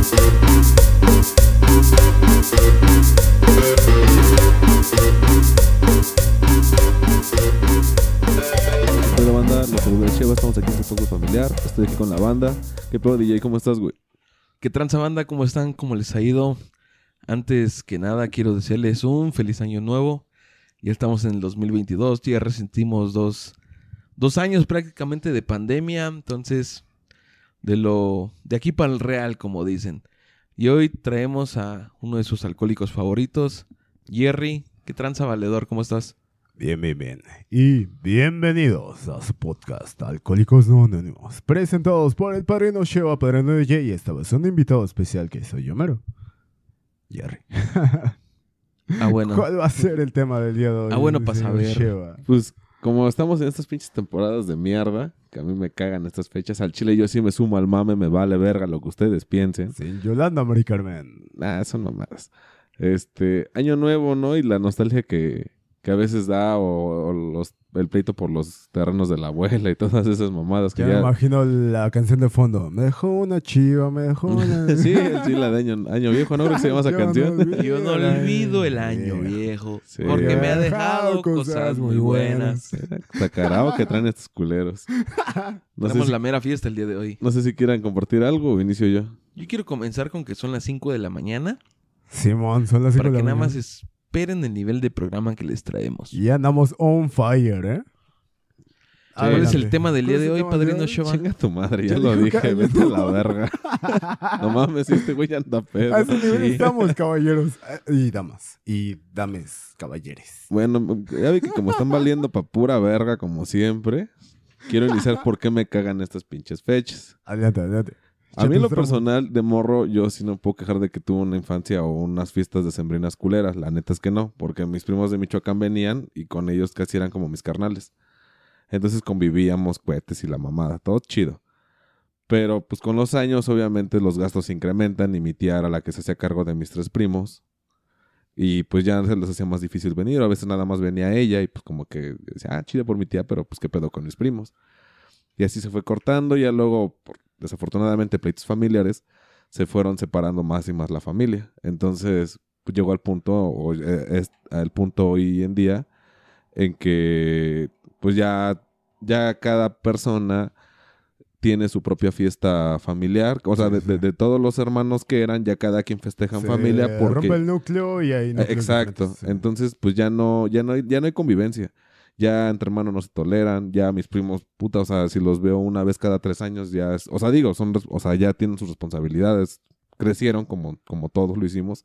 Hola banda, los saludos de Cheva, estamos aquí en poco familiar, estoy aquí con la banda. ¿Qué pedo DJ? ¿Cómo estás, güey? ¿Qué tranza banda? ¿Cómo están? ¿Cómo les ha ido? Antes que nada quiero desearles un feliz año nuevo. Ya estamos en el 2022, ya resentimos dos, dos años prácticamente de pandemia, entonces de lo de aquí para el real, como dicen. Y hoy traemos a uno de sus alcohólicos favoritos, Jerry. ¿Qué tranza valedor? ¿Cómo estás? Bien, bien, bien. Y bienvenidos a su podcast Alcohólicos No Anónimos, presentados por el padrino Sheva, padrino de Jay, y esta vez un invitado especial que soy yo mero. Jerry. Ah, bueno. ¿Cuál va a ser el tema del día de hoy? Ah, bueno, pa' señor saber. Sheva? Pues como estamos en estas pinches temporadas de mierda, que a mí me cagan estas fechas, al chile yo sí me sumo al mame, me vale verga lo que ustedes piensen. Sin Yolanda Mari Carmen. Ah, son mamadas. Este, año nuevo, ¿no? Y la nostalgia que, que a veces da, o, o los, el pleito por los terrenos de la abuela y todas esas mamadas que Ya ya... me imagino la canción de fondo. Me dejó una chiva, me dejó una... sí, sí, la de año, año viejo, ¿no? Creo que se llama esa no canción. Yo no olvido el año viejo, Sí. porque me ha dejado cosas muy buenas. Tacarao que traen estos culeros. No Tenemos si, la mera fiesta el día de hoy. no sé si quieran compartir algo o inicio yo. Yo quiero comenzar con que son las 5 de la mañana Simón, son las cinco para de que la nada más mañana. Esperen el nivel de programa que les traemos. Y andamos on fire, ¿eh? ¿Cuál es el tema del día ¿Cuál de hoy, padrino día? Shoba? Chinga tu madre, ya Ya lo dije, que- vete a la verga. no mames, este güey anda pedo. A ese nivel Sí. estamos, caballeros. Eh, Y damas. Y dames, caballeres. Bueno, ya vi que como están valiendo pa' pura verga, como siempre, quiero iniciar por qué me cagan estas pinches fechas. Adelante, adelante. A mí en lo personal, de morro, yo sí no puedo quejar de que tuve una infancia o unas fiestas de sembrinas culeras. La neta es que no, porque mis primos de Michoacán venían y con ellos casi eran como mis carnales. Entonces convivíamos, cohetes y la mamada, todo chido. Pero pues con los años, obviamente, los gastos se incrementan y mi tía era la que se hacía cargo de mis tres primos. Y pues ya se les hacía más difícil venir. A veces nada más venía ella y pues como que decía, ah, chido por mi tía, pero pues qué pedo con mis primos. Y así se fue cortando. Ya luego, por desafortunadamente, pleitos familiares, se fueron separando más y más la familia. Entonces, pues, llegó al punto, o eh, es al punto hoy en día, en que pues ya, ya cada persona tiene su propia fiesta familiar. O sea, Sí, de, sí. de- de todos los hermanos que eran, ya cada quien festeja en Se familia porque... rompe el núcleo y ahí no. Exacto. Entonces, pues ya no, ya no hay, ya no hay convivencia. Ya entre hermanos no se toleran, ya mis primos, puta, o sea, si los veo una vez cada tres años, ya es, o sea, digo, son, o sea, ya tienen sus responsabilidades, crecieron como, como todos lo hicimos,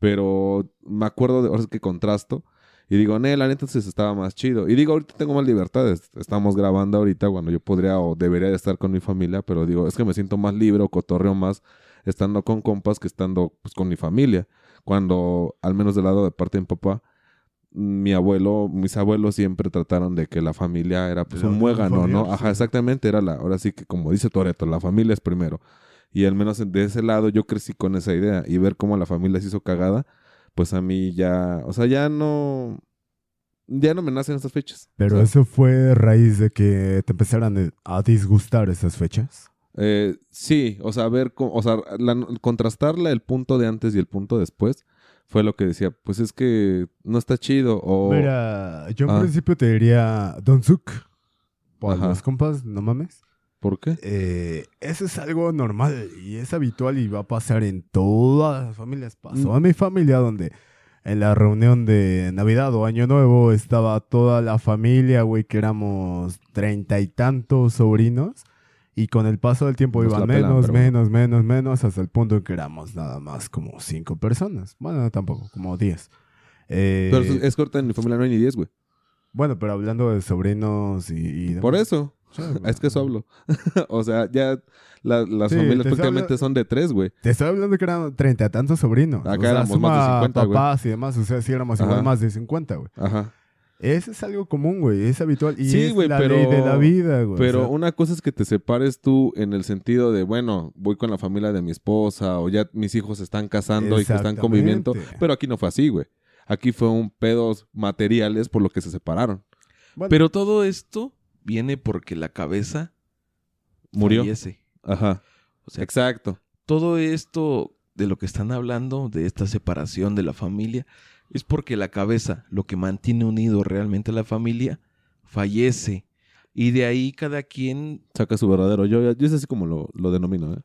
pero me acuerdo de, ahora es que contrasto, y digo, ne, la entonces estaba más chido. Y digo, ahorita tengo más libertades, estamos grabando ahorita cuando yo podría o debería de estar con mi familia, pero digo, es que me siento más libre o cotorreo más estando con compas que estando pues, con mi familia cuando, al menos del lado de parte de mi papá, mi abuelo, mis abuelos siempre trataron de que la familia era pues un muégano, ¿no? Ajá, sí. exactamente, era la, ahora sí que como dice Toreto, la familia es primero. Y al menos de ese lado yo crecí con esa idea y ver cómo la familia se hizo cagada, pues a mí ya, o sea, ya no, ya no me nacen estas fechas. Pero O sea, eso fue raíz de que te empezaran a disgustar esas fechas. Eh, sí, o sea, ver, cómo- o sea, la- contrastarla el punto de antes y el punto después fue lo que decía, pues es que no está chido o... Mira, yo en Ah. principio te diría Don Suk. Ajá. los compas, no mames. ¿Por qué? Eh, eso es algo normal y es habitual y va a pasar en todas las familias. Pasó Mm. a mi familia donde en la reunión de Navidad o Año Nuevo estaba toda la familia, güey, que éramos treinta y tantos sobrinos. Y con el paso del tiempo Nos pelan, menos, menos, menos, menos, hasta el punto en que éramos nada más como cinco personas. Bueno, no tampoco, como diez. Eh, Pero es, corta en mi familia no hay ni 10, güey. Bueno, pero hablando de sobrinos y... y demás. Por eso. Sí, Es que eso hablo. o sea, ya la- las Sí, familias te prácticamente son de tres, güey. Te estoy hablando que eran treinta tantos sobrinos. Acá o sea, éramos más de 50, güey. papás y demás. O sea, sí éramos igual más de 50, güey. Ajá. Eso es algo común, güey. Es habitual. Y Sí, es güey, la pero- ley de la vida, güey. Pero O sea, una cosa es que te separes tú en el sentido de, bueno, voy con la familia de mi esposa o ya mis hijos se están casando y que están conviviendo. Pero aquí no fue así, güey. Aquí fue un pedos materiales por lo que se separaron. bueno, Pero todo esto viene porque la cabeza Murió. fallece. Ajá. O sea, Exacto. todo esto de lo que están hablando, de esta separación de la familia, es porque la cabeza, lo que mantiene unido realmente a la familia, fallece. Y de ahí cada quien, Saca su verdadero yo. Yo es así como lo, lo denomino, ¿eh?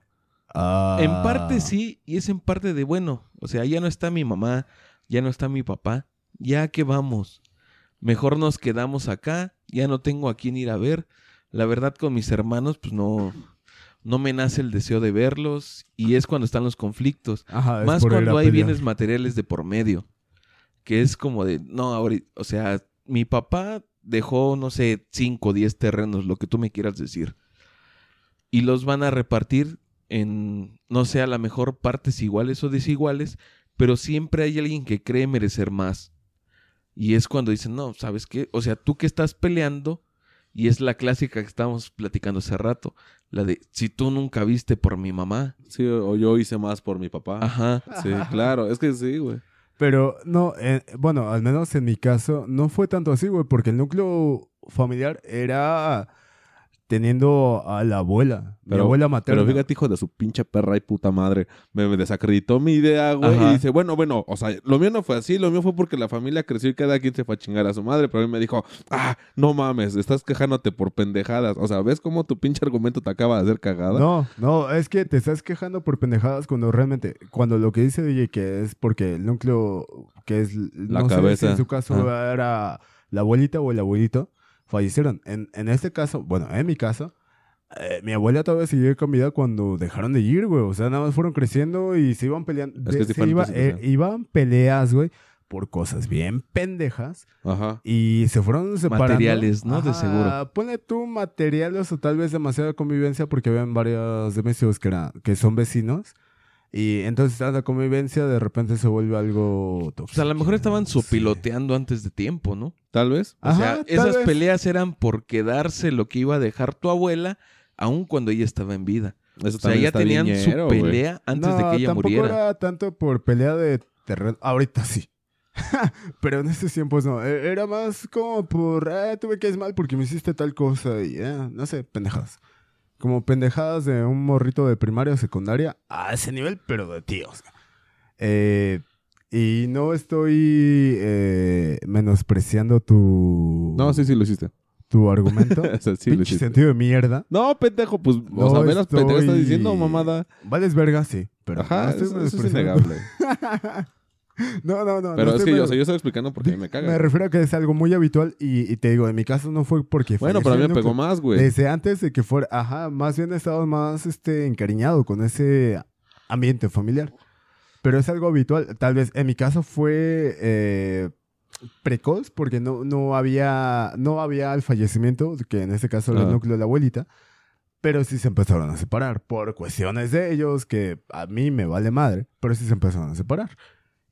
Ah. en parte sí, y es en parte de, bueno, o sea, ya no está mi mamá, ya no está mi papá, ya que vamos. Mejor nos quedamos acá, ya no tengo a quién ir a ver. La verdad con mis hermanos, pues no, no me nace el deseo de verlos y es cuando están los conflictos. Ajá, es Más cuando hay pelear. bienes materiales de por medio. Que es como de, no, ahorita, o sea, mi papá dejó, no sé, 5 o 10 terrenos, lo que tú me quieras decir. Y los van a repartir en, no sé, a lo mejor partes iguales o desiguales, pero siempre hay alguien que cree merecer más. Y es cuando dicen, no, ¿sabes qué? O sea, tú que estás peleando, y es la clásica que estábamos platicando hace rato, la de, si tú nunca viste por mi mamá. Sí, o yo hice más por mi papá. Ajá. Sí, claro. Es que sí, güey. Pero no, eh, bueno, al menos en mi caso, no fue tanto así, güey, porque el núcleo familiar era teniendo a la abuela, mi Pero- abuela materna. Pero fíjate, hijo de su pinche perra y puta madre. Me, me desacreditó mi idea, güey. Ajá. Y dice, bueno, bueno, o sea, lo mío no fue así. Lo mío fue porque la familia creció y cada quien se fue a chingar a su madre. Pero a mí me dijo, ah, no mames, estás quejándote por pendejadas. O sea, ¿ves cómo tu pinche argumento te acaba de hacer cagada? No, no, es que te estás quejando por pendejadas cuando realmente, cuando lo que dice DJ que es porque el núcleo, que es, La no sé si cabeza. en su caso era la abuelita o el abuelito, fallecieron. En, en este caso, bueno, en mi caso, eh, mi abuela todavía siguió con vida cuando dejaron de ir, güey. O sea, nada más fueron creciendo y se iban peleando. Es que es se iba- eh, iban peleas, güey, por cosas bien pendejas. Ajá. Y se fueron separando. Materiales, ¿no? De seguro. Pone tú materiales o tal vez demasiada convivencia porque habían varios domésticos que, eran, que son vecinos. Y entonces la convivencia de repente se vuelve algo tóxico. Pues a lo mejor estaban Sí. sopiloteando antes de tiempo, ¿no? Tal vez. O Ajá, sea, esas vez. peleas eran por quedarse lo que iba a dejar tu abuela, aun cuando ella estaba en vida. Eso O sea, ya tenían su pelea antes de que ella tampoco muriera. era tanto por pelea de terreno. Ahorita sí. Pero en esos tiempos no. E- Era más como por, ah, tuve que es mal porque me hiciste tal cosa y, ah, no sé, pendejadas. Como pendejadas de un morrito de primaria o secundaria a ese nivel, pero de tíos. Eh, y no estoy eh, menospreciando tu, No, sí, sí lo hiciste. tu argumento. O sea, sí lo hiciste. sentido de mierda. No, pendejo, pues, No o sea, las pendejas que estás estoy- diciendo, mamada. Vales verga, sí. Pero Ajá, no estoy eso, eso es innegable. no, no, no. Pero no es que yo, o sea, yo estoy explicando porque a mí me Me caga. refiero a que es algo muy habitual y, y te digo, en mi caso no fue porque Bueno, pero a mí me pegó más, güey. Desde antes de que fuera, ajá, más bien he estado más este, encariñado con ese ambiente familiar. Pero es algo habitual. Tal vez en mi caso fue eh, precoz porque no, no, había, no había el fallecimiento, que en este caso era el núcleo de la abuelita. Pero sí se empezaron a separar por cuestiones de ellos que a mí me vale madre, pero sí se empezaron a separar.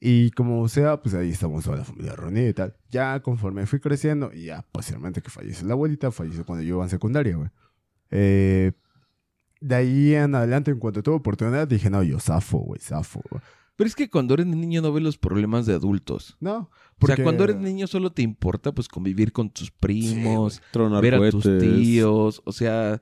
Y como sea, pues ahí estamos toda la familia reunida y tal. Ya conforme fui creciendo, y ya posteriormente que falleció la abuelita, falleció cuando yo iba en secundaria, güey. Eh, de ahí en adelante, en cuanto tuve oportunidad, dije, no, yo zafo, güey, zafo. güey". Pero es que cuando eres niño no ves los problemas de adultos. No, O sea, cuando eres niño solo te importa pues convivir con tus primos, Tronar ver a tus tíos. O sea,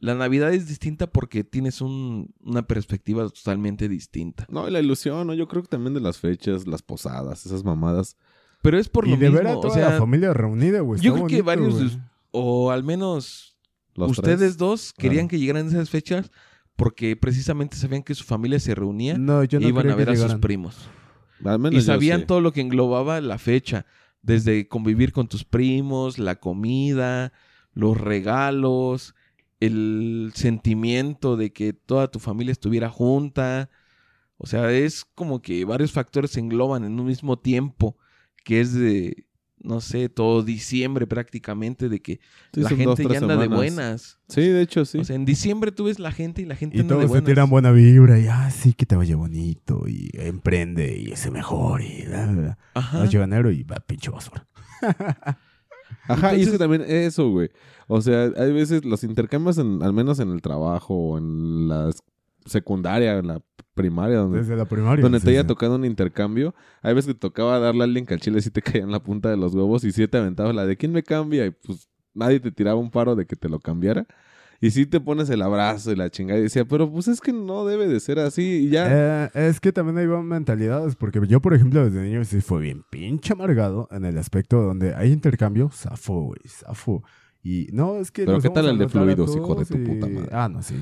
la Navidad es distinta porque tienes un- una perspectiva totalmente distinta. No, y la ilusión, ¿no? Yo creo que también de las fechas, las posadas, esas mamadas. Pero es por y lo de mismo. ver a toda o sea, la familia reunida, güey. yo creo que varios us- o al menos Los ustedes tres. dos querían Ah. que llegaran esas fechas porque precisamente sabían que su familia se reunía No, yo e iban a ver a sus primos. Al menos Y yo sabían sí. todo lo que englobaba la fecha, desde convivir con tus primos, la comida, los regalos, el sentimiento de que toda tu familia estuviera junta. O sea, es como que varios factores se engloban en un mismo tiempo, que es de, no sé, todo diciembre prácticamente, de que Sí, la dos, gente tres ya anda de semanas. buenas. Sí, de hecho, sí. O sea, en diciembre tú ves la gente y la gente Y anda de todos se buenas. tiran buena vibra y, ah, sí, que te vaya bonito y emprende y ese mejor y bla, bla, bla. Ajá. No llega enero y va pinche basura. Ajá, y es que también eso, güey. O sea, hay veces los intercambios, en, al menos en el trabajo o en la secundaria, en la primaria, donde, Desde la primaria. donde te sí, haya sí. tocado un intercambio, hay veces que te tocaba darle al link al chile si te caía en la punta de los huevos y si te aventaba la de quién me cambia y pues nadie te tiraba un paro de que te lo cambiara. Y sí te pones el abrazo y la chingada. Y decía, pero pues es que no debe de ser así. Y ya. Eh, es que también hay mentalidades, porque yo, por ejemplo, desde niño sí fue bien pinche amargado en el aspecto donde hay intercambio, zafo, güey, zafo. Y no, es que. Pero ¿qué tal el de fluidos, hijo de tu puta madre? Ah, no, sí.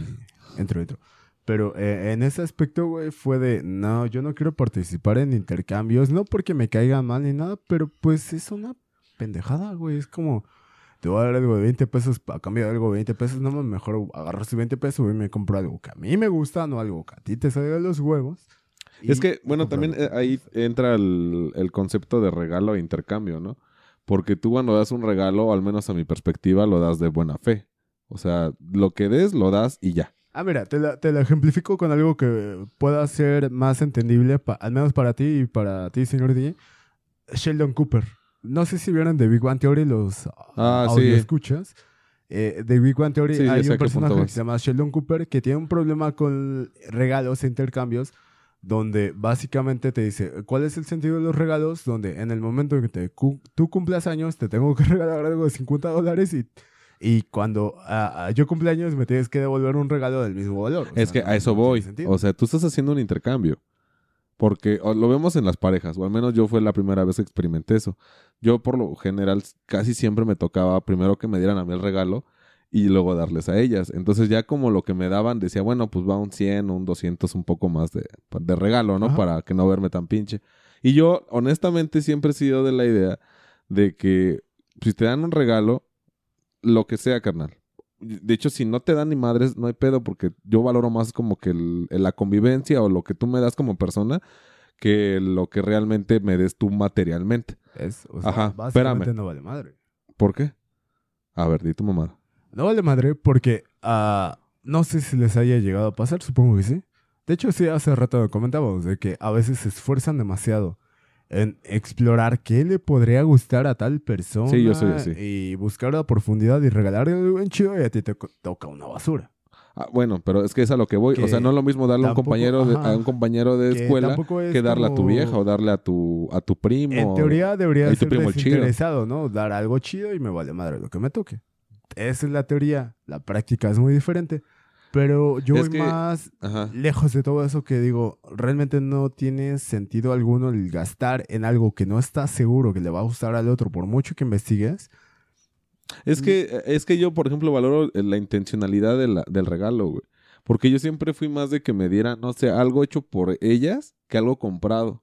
Entro, entro. Pero eh, en ese aspecto, güey, fue de, no, yo no quiero participar en intercambios, no porque me caiga mal ni nada, pero pues es una pendejada, güey. Es como, te voy a dar algo de 20 pesos a cambio de algo de 20 pesos, no, mejor agarrar sus 20 pesos y me compro algo que a mí me gusta, no algo que a ti te salga de los huevos. Es que, bueno, también lo eh, ahí entra el, el concepto de regalo e intercambio, ¿no? Porque tú cuando das un regalo, al menos a mi perspectiva, lo das de buena fe. O sea, lo que des, lo das y ya. Ah, mira, te la, te ejemplifico con algo que pueda ser más entendible, pa- al menos para ti y para ti, señor DJ. Sheldon Cooper. No sé si vieron The Big One Theory, los Ah, audio sí. escuchas. Eh, The Big One Theory Sí, hay un personaje que se llama Sheldon Cooper que tiene un problema con regalos e intercambios donde básicamente te dice, ¿cuál es el sentido de los regalos? Donde en el momento en que te cu- tú cumplas años, te tengo que regalar algo de 50 dólares y, y cuando ah, yo cumpleaños me tienes que devolver un regalo del mismo valor. O Es sea, que no- a eso voy. O sea, tú estás haciendo un intercambio. Porque lo vemos en las parejas, o al menos yo fue la primera vez que experimenté eso. Yo por lo general casi siempre me tocaba primero que me dieran a mí el regalo y luego darles a ellas. Entonces ya como lo que me daban decía, bueno, pues va un 100, un 200, un poco más de, de regalo, ¿no? Ajá. Para que no verme tan pinche. Y yo honestamente siempre he sido de la idea de que si te dan un regalo, lo que sea, carnal. De hecho, si no te dan ni madres, no hay pedo, porque yo valoro más como que el- la convivencia o lo que tú me das como persona que lo que realmente me des tú materialmente. Es, o sea, Ajá, básicamente espérame. no vale madre. ¿Por qué? A ver, di tu mamada. No vale madre porque ah, no sé si les haya llegado a pasar, supongo que sí. De hecho, sí, hace rato comentábamos de que a veces se esfuerzan demasiado en explorar qué le podría gustar a tal persona. Sí, yo soy así. Y buscar la profundidad y regalarle algo bien chido y a ti te toca una basura. Ah, bueno, pero es que es a lo que voy. o Que sea, no es lo mismo darle a un tampoco- compañero de, ajá. a un compañero de Que escuela tampoco es que darle a tu como- vieja o darle a tu a tu primo. En teoría debería ser primo el chido. desinteresado, ¿no? Dar algo chido y me vale madre lo que me toque. Esa es la teoría. La práctica es muy diferente. Pero yo Es voy que- más Ajá. lejos de todo eso que digo, realmente no tiene sentido alguno el gastar en algo que no estás seguro que le va a gustar al otro por mucho que investigues. Es que, es que yo, por ejemplo, valoro eh, la intencionalidad de la- del regalo, güey. Porque yo siempre fui más de que me dieran, no sé, algo hecho por ellas que algo comprado.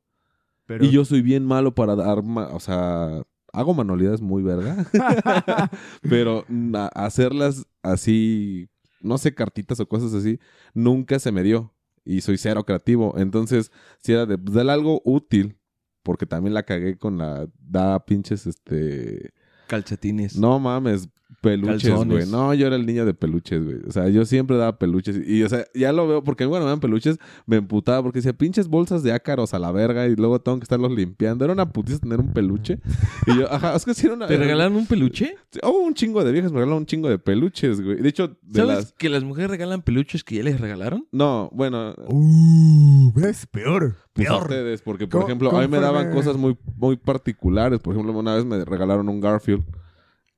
Pero Y yo soy bien malo para dar, o sea, hago manualidades muy verga. pero mm, hacerlas así, no sé, cartitas o cosas así, nunca se me dio. Y soy cero creativo. Entonces, si era de, pues, algo útil, porque también la cagué con la, da pinches, este... Calcetines. No mames, peluches, güey. No, yo era el niño de peluches, güey. O sea, yo siempre daba peluches. Y, o sea, ya lo veo, porque bueno, me dan peluches, me emputaba porque decía pinches bolsas de ácaros a la verga y luego tengo que estarlos limpiando. Era una putiza tener un peluche. Y yo, ajá, es que sí era una. ¿Te regalaron un peluche? Oh, un chingo de viejas me regalaron un chingo de peluches, güey. De hecho, de ¿Sabes las. que las mujeres regalan peluches que ya les regalaron? No, bueno, Uh, ¿ves? Peor. pues a Peor. ustedes, porque por Co- ejemplo, a mí me daban cosas muy, muy particulares. Por ejemplo, una vez me regalaron un Garfield.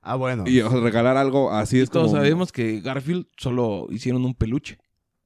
Ah, bueno. Y o sea, regalar algo así Y es todos como. sabemos que Garfield solo hicieron un peluche.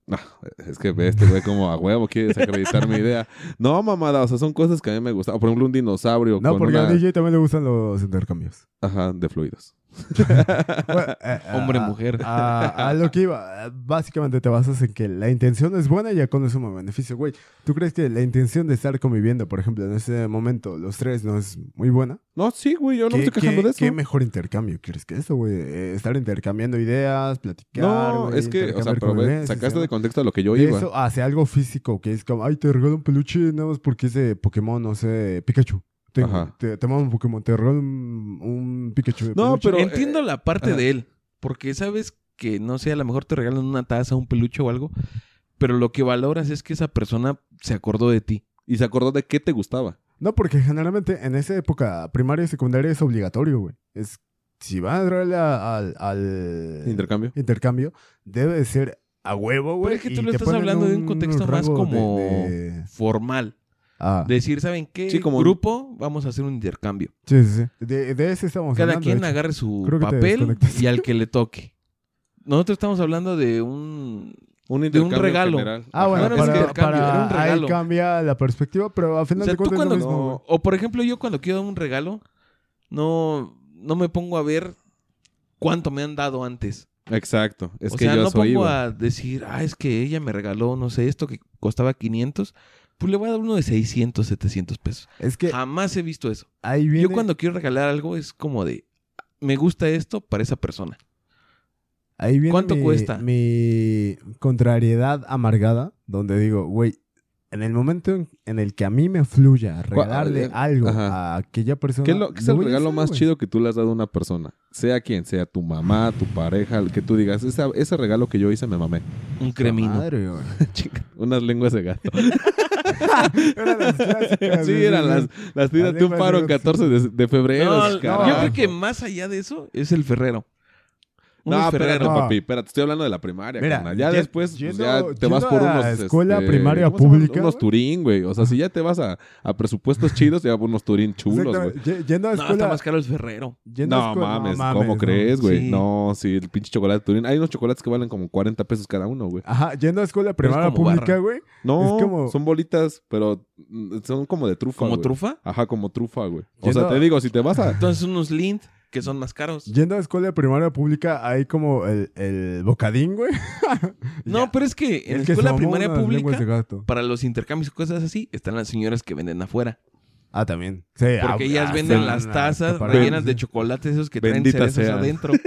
No, es que este güey como a huevo quiere desacreditar mi idea. No, mamada, o sea, son cosas que a mí me gustan. Por ejemplo, un dinosaurio no, con porque una... a DJ también le gustan los intercambios. Ajá, de fluidos. Bueno, eh, Hombre, a- mujer. A, a lo que iba, básicamente te basas en que la intención es buena y ya con eso me beneficio, güey. ¿Tú crees que la intención de estar conviviendo, por ejemplo, en ese momento, los tres, no es muy buena? No, sí, güey, yo no me ¿Qué, estoy quejando de eso. qué mejor intercambio quieres que eso, güey? Eh, estar intercambiando ideas, platicar. No, güey, es que, o sea, pero sacaste de contexto a lo que yo iba. eso hacia algo físico, que es como, ay, te regalo un peluche nada más porque es de Pokémon, no sé, Pikachu. Te, te, te mando un Pokémon, te regalo un, un Pikachu. de No, peluche. pero- Entiendo la parte ajá. de él. Porque sabes que, no sé, a lo mejor te regalan una taza, un peluche o algo. Pero lo que valoras es que esa persona se acordó de ti. Y se acordó de qué te gustaba. No, porque generalmente en esa época primaria y secundaria es obligatorio, güey. Es, si van a entrarle al, al Intercambio. intercambio, debe de ser a huevo, güey. Pero es que tú lo estás hablando de un contexto más de- como de- formal. Ah, Decir, ¿saben qué? Sí, como- Grupo, vamos a hacer un intercambio. sí, sí, sí. De, de ese estamos Cada hablando. quien de hecho. agarre su papel y al que le toque. nosotros estamos hablando de un... Un De un regalo. general. Ah, Ajá. bueno, es para, para- un regalo. ahí cambia la perspectiva, pero a O final sea, de cuentas es lo cuando... mismo. O por ejemplo, yo cuando quiero un regalo, no, no me pongo a ver cuánto me han dado antes. Exacto. Es o que sea, yo no soy pongo a decir, ah, es que ella me regaló, no sé, esto que costaba 500, pues le voy a dar uno de 600, 700 pesos. Es que Jamás he visto eso. ahí viene... Yo cuando quiero regalar algo es como de, me gusta esto para esa persona. Ahí viene ¿Cuánto mi- cuesta? Mi contrariedad amargada, donde digo, güey, en el momento en, en el que a mí me fluya regalarle eh, algo ajá. a aquella persona. ¿Qué es, lo, qué es el regalo hacer, más chido que tú le has dado a una persona? Sea quien sea, tu mamá, tu pareja, el que tú digas, "Esa- ese regalo que yo hice me mamé. Un cremino. Madre, unas lenguas de gato. Eran las clásicas, sí, eran las, las tiras de un paro el gato. 14 de, de febrero. No, yo creo que más allá de eso es el ferrero. Un No, espérate, ferrero. No. papi, espérate, estoy hablando de la primaria, Mira, carnal. Ya después pues, ya te vas por a la unos escuela este, primaria ¿cómo pública, unos güey. turín, güey. O sea, si ya te vas a, a presupuestos chidos, ya unos turín chulos, güey. Yendo a No, escuela. está más caro el ferrero. yendo a No escuela- mames, no ¿cómo no. crees, güey? Sí. No, sí, el pinche chocolate turín. Hay unos chocolates que valen como 40 pesos cada uno, güey. Ajá, yendo a escuela es primaria pública, barra. güey. No, Es como- son bolitas, pero mm, son como de trufa, ¿Como güey. trufa? Ajá, como trufa, güey. O sea, te digo, si te vas a... Entonces unos Lind que son más caros. Yendo a escuela primaria pública hay como el, el bocadín, güey. No, pero es que en la escuela primaria pública, para los intercambios y cosas así, están las señoras que venden afuera. Ah, también. Sí, Porque ah, ellas ah, venden sí, las ah, tazas rellenas de sí. chocolates esos que traen Bendita cerezas sean. adentro.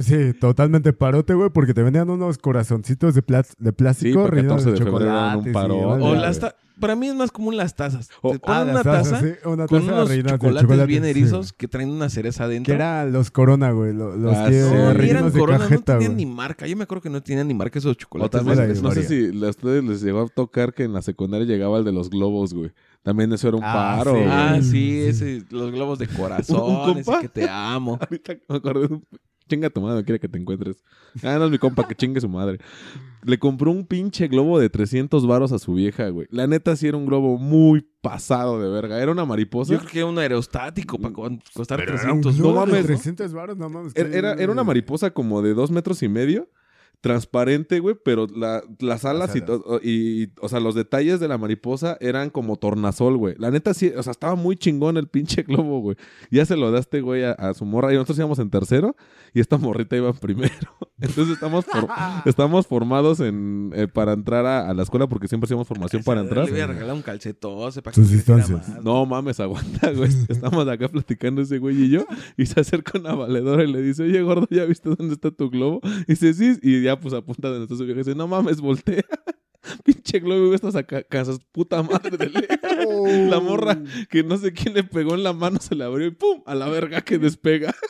Sí, totalmente parote, güey, porque te vendían unos corazoncitos de, Sí, plástico para rellenos 14 de chocolate. O las Para mí es más común las tazas. O- Te ponen una taza sí, una con unos chocolates chocolate, bien sí. erizos que traen una cereza adentro. Que eran los corona, güey. lo- Los, Ah, que sí. No, eran de corona, no cajeta, tenían güey. ni marca. Yo me acuerdo que no tenían ni marca esos O chocolates. también, no sé si a ustedes les llegó a tocar que en la secundaria llegaba el de los globos, güey. También eso era un Ah, paro, sí. güey. Ah, sí, ese, los globos de corazón, ¿Un ese que te amo. Ahorita me acordé de un... Chinga tu madre, no quiere que te encuentres. Ah, no es mi compa, que chingue su madre. Le compró un pinche globo de 300 varos a su vieja, güey. La neta sí era un globo muy pasado de verga. Era una mariposa. Yo creo que era un aerostático para costar Pero era un 300 globo no mames, ¿no? 300 varos, no mames. Era, era, era una mariposa como de dos metros y medio. Transparente, güey, pero la- las alas y, alas. y, o sea, los detalles de la mariposa eran como tornasol, güey. La neta sí, o sea, estaba muy chingón el pinche globo, güey. Ya se lo daste, güey, a, a su morra. Y nosotros íbamos en tercero y esta morrita iba en primero. Entonces estamos, for- estamos formados en, eh, para entrar a, a la escuela porque siempre hacíamos formación para entrar. Le voy a regalar un calcetón para Sus distancias. más. No mames, aguanta, güey. Estamos acá platicando ese güey y yo. Y se acerca una valedora y le dice, oye, gordo, ¿ya viste dónde está tu globo? Y dice, sí. Y ya, pues apunta está su vieja y dice, no mames, voltea. Pinche globo, estas acá, casas, puta madre de lejos. La morra que no sé quién le pegó en la mano, se la abrió y ¡pum! A la verga que despega.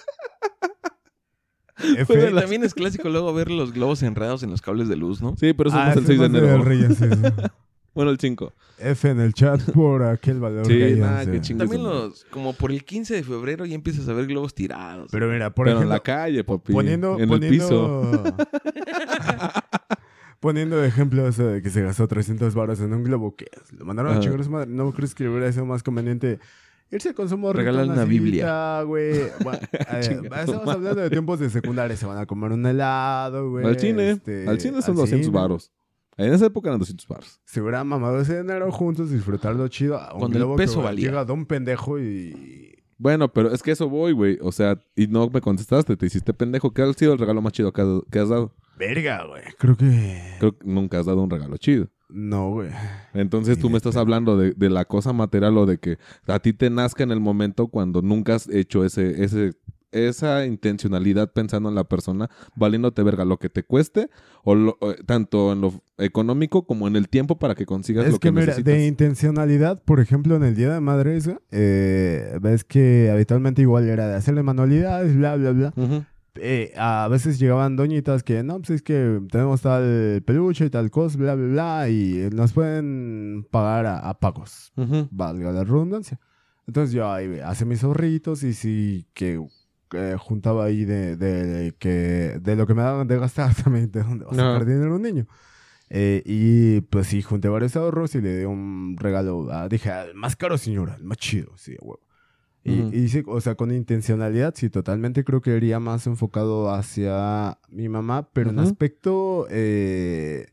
De Pero también es clásico luego ver los globos enredados en los cables de luz, ¿no? Sí, pero eso Ah, es más el ese 6 de enero. Bueno, el 5. F en el chat por aquel valor. Sí, Reyes, nada. También los, como por el 15 de febrero ya empiezas a ver globos tirados. Pero mira, por Pero en ejemplo, la calle, papi. poniendo, en poniendo, el piso. poniendo de ejemplo eso de que se gastó 300 baros en un globo, que lo mandaron a chingar a su madre. ¿No crees que hubiera sido más conveniente irse con su morrito Regalarle una cita, güey? Bueno, estamos hablando de tiempos de secundaria. Se van a comer un helado, güey. al cine. este, al cine son al 200 cine. varos. En esa época eran 200 varos. Se hubieran mamado ese dinero juntos, disfrutarlo chido. Cuando el peso que valía. Llega de un pendejo y... Bueno, pero es que eso voy, güey. O sea, y no me contestaste, te hiciste pendejo. ¿Qué ha sido el regalo más chido que has, que has dado? Verga, güey. Creo que... Creo que nunca has dado un regalo chido. No, güey. Entonces tú me estás hablando de, de la cosa material o de que a ti te nazca en el momento cuando nunca has hecho ese, ese, esa intencionalidad pensando en la persona, valiéndote verga lo que te cueste, o lo- tanto en lo económico como en el tiempo para que consigas Es lo que, que, mira, necesitas. de intencionalidad, por ejemplo, en el Día de Madres, eh, ves que habitualmente igual era de hacerle manualidades, bla, bla, bla. Eh, a veces llegaban doñitas que, no, pues es que tenemos tal peluche y tal cosa, bla, bla, bla, y nos pueden pagar a, a pagos, valga la redundancia. Entonces yo ahí hacía mis ahorritos y sí que eh, juntaba ahí de, de, que, de lo que me daban de gastar también, de dónde va a sacar Ajá. dinero un niño. Eh, y pues sí, junté varios ahorros y le di un regalo. a- dije, al más caro, señora, el más chido, sí, a huevo. Y, Ujú. y sí, o sea, con intencionalidad, sí, totalmente creo que iría más enfocado hacia mi mamá, pero en Ujú. aspecto eh,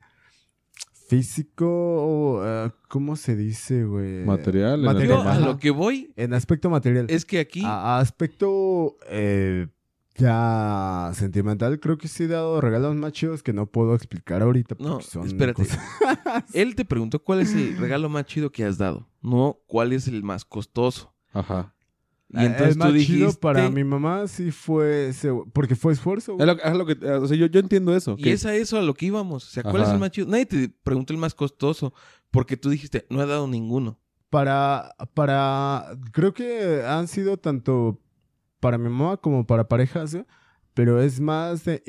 físico, eh, ¿cómo se dice, güey? Material, Material, Yo a lo que voy En aspecto material. es que aquí... A, aspecto eh, ya sentimental, creo que sí he dado regalos más chidos que no puedo explicar ahorita. No, porque son espérate. cosas- Él te preguntó cuál es el regalo más chido que has dado, no cuál es el más costoso. Ajá. Y entonces el más tú chido dijiste... para mi mamá sí fue, se- porque fue esfuerzo. güey. Es lo, es lo que, o sea, yo, yo entiendo eso. Y que- es a eso a lo que íbamos. O sea, ¿cuál es el más chido? Nadie te preguntó el más costoso porque tú dijiste, no he dado ninguno. Para, para, creo que han sido tanto para mi mamá como para parejas, ¿eh? pero es más de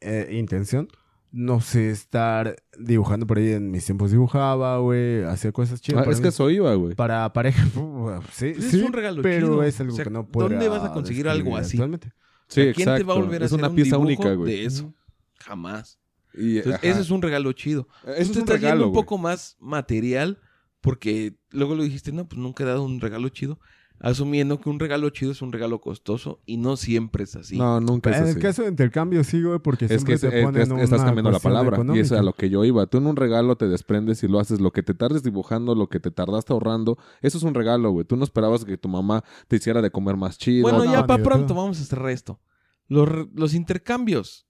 eh, intención. No sé, estar dibujando por ahí en mis tiempos dibujaba, güey, hacía cosas chidas. Ah, para es mí. que eso iba, güey. Para pareja, sí, es sí, un regalo pero chido. es algo O sea, que no puedo. ¿dónde vas a conseguir algo así? Actualmente. Sí, ¿A ¿Quién te va a volver a Es hacer una un pieza única, güey. de eso? Jamás. Y, Entonces, ese es un regalo chido. Eso es un regalo, un poco más material porque luego lo dijiste, no, pues nunca he dado un regalo chido. Asumiendo que un regalo chido es un regalo costoso y no siempre es así. No, nunca es En así. el caso de intercambio, sí, güey, porque Es siempre te es- ponen es- estás una cambiando la palabra. Y eso es a lo que yo iba. Tú en un regalo te desprendes y lo haces lo que te tardes dibujando, lo que te tardaste ahorrando. Eso es un regalo, güey. Tú no esperabas que tu mamá te hiciera de comer más chido. Bueno, no, ya para pronto vamos a cerrar esto. Los, los intercambios,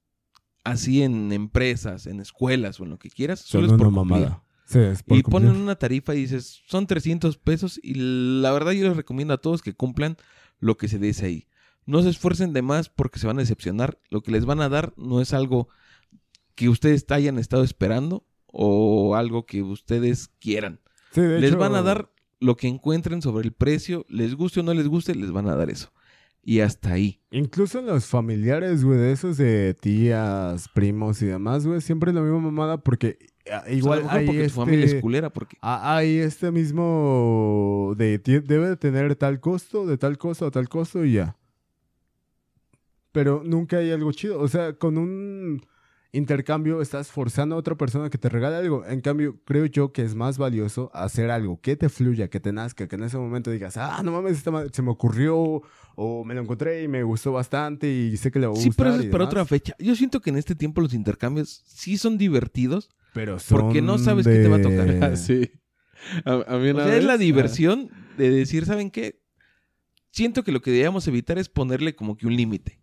así en empresas, en escuelas o en lo que quieras, Son solo es por cumplir. mamada. Sí, es por Y cumplir. ponen una tarifa y dices, son 300 pesos y la verdad yo les recomiendo a todos que cumplan lo que se dice ahí. No se esfuercen de más porque se van a decepcionar. Lo que les van a dar no es algo que ustedes hayan estado esperando o algo que ustedes quieran. Sí, de les hecho, van a dar lo que encuentren sobre el precio, les guste o no les guste, les van a dar eso. Y hasta ahí. Incluso en los familiares, güey, de esos de tías, primos y demás, güey, siempre es la misma mamada porque igual a lo mejor hay porque este... tu familia es culera, porque Hay este mismo de debe de tener tal costo, de tal costo a tal costo y ya. Pero nunca hay algo chido. O sea, con un intercambio estás forzando a otra persona que te regale algo. En cambio, creo yo que es más valioso hacer algo que te fluya, que te nazca, que en ese momento digas, ah, no mames, esta se me ocurrió o me lo encontré y me gustó bastante y sé que le va a sí, pero gustar eso es para otra fecha. Yo siento que en este tiempo los intercambios sí son divertidos, Pero porque no sabes qué te va a tocar. Ah, sí. A, a mí O sea, es la diversión de decir, ¿saben qué? Siento que lo que debíamos evitar es ponerle como que un límite.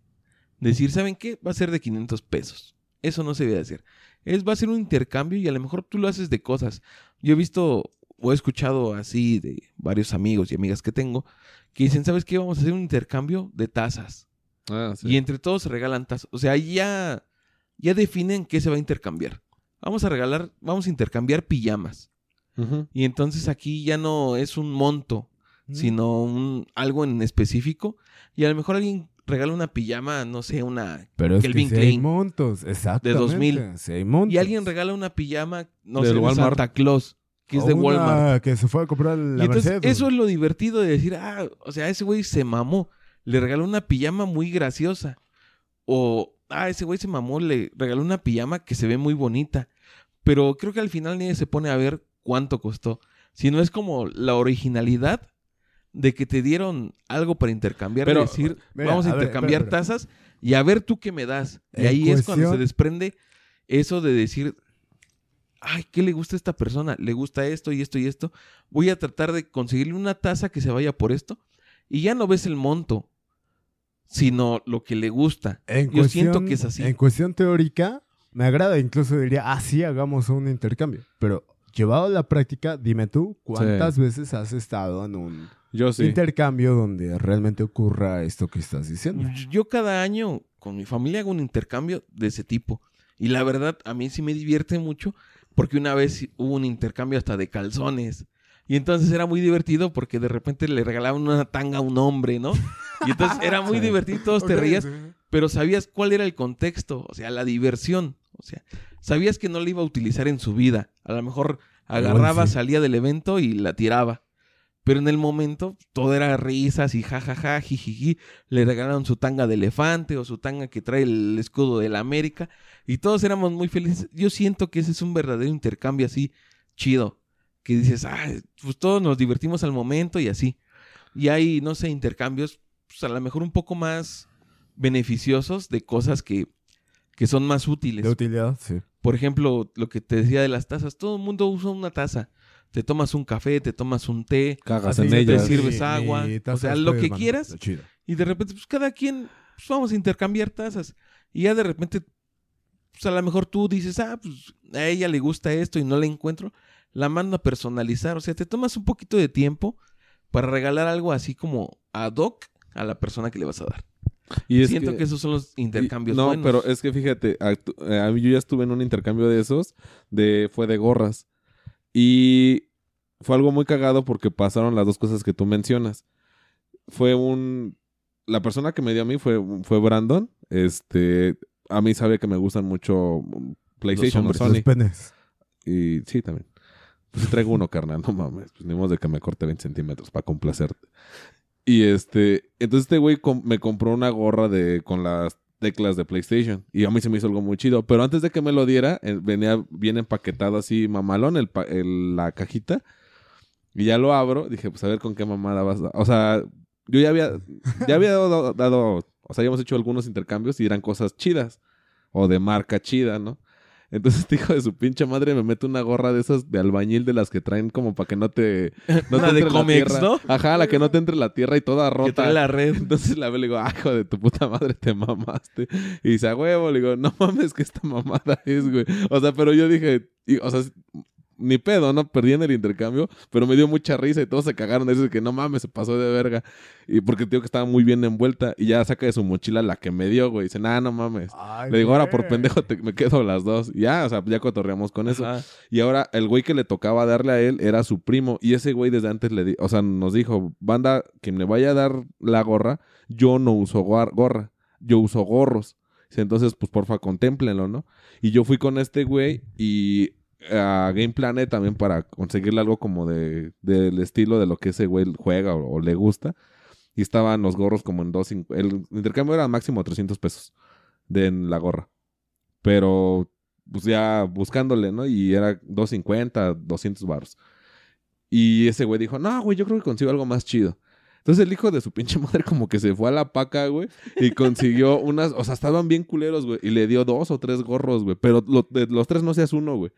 Decir, ¿saben qué? Va a ser de 500 pesos. Eso no se debe hacer. Es, va a ser un intercambio y a lo mejor tú lo haces de cosas. Yo he visto o he escuchado así de varios amigos y amigas que tengo que dicen, ¿sabes qué? Vamos a hacer un intercambio de tazas. Ah, sí. Y entre todos se regalan tazas. O sea, ya, ya definen qué se va a intercambiar. Vamos a regalar, vamos a intercambiar pijamas. Y entonces aquí ya no es un monto, sino un, algo en específico. Y a lo mejor alguien regala una pijama, no sé, una... Pero es Kelvin que sí hay Klein. montos, exactamente. 2000. Sí hay montos. Y alguien regala una pijama, no Del sé, de Walmart. Santa Claus, que es de una Walmart. que se fue a comprar la y entonces Mercedes. eso es lo divertido de decir, ah, o sea, ese güey se mamó. Le regaló una pijama muy graciosa. O, ah, ese güey se mamó, le regaló una pijama que se ve muy bonita. Pero creo que al final nadie se pone a ver cuánto costó. Si no es como la originalidad de que te dieron algo para intercambiar, Pero, de decir, mira, vamos a, a ver, intercambiar tazas y a ver tú qué me das. Y ahí es cuando se desprende eso de decir, ay, ¿qué le gusta a esta persona? Le gusta esto y esto y esto. Voy a tratar de conseguirle una taza que se vaya por esto. Y ya no ves el monto, sino lo que le gusta. En Yo siento cuestión- que es así. En cuestión teórica, me agrada. Incluso diría, ah, sí, hagamos un intercambio. Pero llevado a la práctica, dime tú, ¿cuántas veces has estado en un Yo sí. intercambio donde realmente ocurra esto que estás diciendo? Yo cada año con mi familia hago un intercambio de ese tipo. Y la verdad, a mí sí me divierte mucho porque una vez hubo un intercambio hasta de calzones. Y entonces era muy divertido porque de repente le regalaban una tanga a un hombre, ¿no? Y entonces era muy Sí. divertido, todos te reías, sí. pero sabías cuál era el contexto, o sea, la diversión. O sea, sabías que no la iba a utilizar en su vida. A lo mejor agarraba, sí. salía del evento y la tiraba. Pero en el momento todo era risas y jajaja, jijiji. Le regalaron su tanga de elefante o su tanga que trae el escudo de la América. Y todos éramos muy felices. Yo siento que ese es un verdadero intercambio así chido. Que dices, ah, pues todos nos divertimos al momento y así. Y hay, no sé, intercambios, pues a lo mejor un poco más beneficiosos de cosas que, que son más útiles. De utilidad, sí. Por ejemplo, lo que te decía de las tazas, todo el mundo usa una taza. Te tomas un café, te tomas un té, Cagas en te ellas. sirves agua, o sea, lo que quieras. y de repente, pues cada quien, pues vamos a intercambiar tazas. Y ya de repente, pues a lo mejor tú dices, ah, pues a ella le gusta esto y no la encuentro, la mando a personalizar. O sea, te tomas un poquito de tiempo para regalar algo así como ad hoc a la persona que le vas a dar. Y Siento que, esos son los intercambios y- No, buenos. pero es que fíjate, actu- eh, yo ya estuve en un intercambio de esos, de fue de gorras. Y fue algo muy cagado porque pasaron las dos cosas que tú mencionas. Fue un la persona que me dio a mí fue fue Brandon, este a mí sabe que me gustan mucho mm, PlayStation o hombres, Sony Los penes. y sí también. Pues traigo uno, carnal, no mames. Pues ni modo de que me corte 20 centímetros para complacerte. Y este, entonces este güey com- me compró una gorra de con las teclas de PlayStation. Y a mí se me hizo algo muy chido. Pero antes de que me lo diera, eh, venía bien empaquetado así, mamalón, el, pa- el- la cajita. Y ya lo abro. Dije, pues a ver con qué mamada vas a... O sea, yo ya había, ya había dado, dado- O sea, habíamos hecho algunos intercambios y eran cosas chidas. O de marca chida, ¿no? Entonces este hijo de su pinche madre me mete una gorra de esas de albañil de las que traen como para que no te... No Una te de entre la cómics. ¿no? Ajá, la que no te entre la tierra y toda que rota. trae la red. Entonces la veo y le digo, ah, hijo de tu puta madre, te mamaste. Y dice, a huevo, le digo, no mames, que esta mamada es, güey. O sea, pero yo dije, y- o sea, ni pedo, ¿no? Perdí en el intercambio, pero me dio mucha risa y todos se cagaron de eso, que no mames, se pasó de verga. Y porque digo que estaba muy bien envuelta y ya saca de su mochila la que me dio, güey. Dice, nah, no mames. Ay, Le digo, ahora por pendejo te- me quedo las dos. Y ya, o sea, ya cotorreamos con eso. Ajá. Y ahora el güey que le tocaba darle a él era su primo. Y ese güey desde antes le di, o sea, nos dijo, banda, quien me vaya a dar la gorra, yo no uso gorra, yo uso gorros. Dice, Entonces, pues porfa, contémplenlo, ¿no? Y yo fui con este güey y a Game Planet también para conseguirle algo como de del estilo de lo que ese güey juega o, le gusta. Y estaban los gorros como en dos... El intercambio era máximo 300 pesos de en la gorra. Pero pues ya buscándole, ¿no? Y era 250, 200 baros. Y ese güey dijo, no, güey, yo creo que consigo algo más chido. Entonces el hijo de su pinche madre como que se fue a la paca, güey, y consiguió unas, o sea, estaban bien culeros, güey, y le dio dos o tres gorros, güey, pero de los tres no seas uno, güey.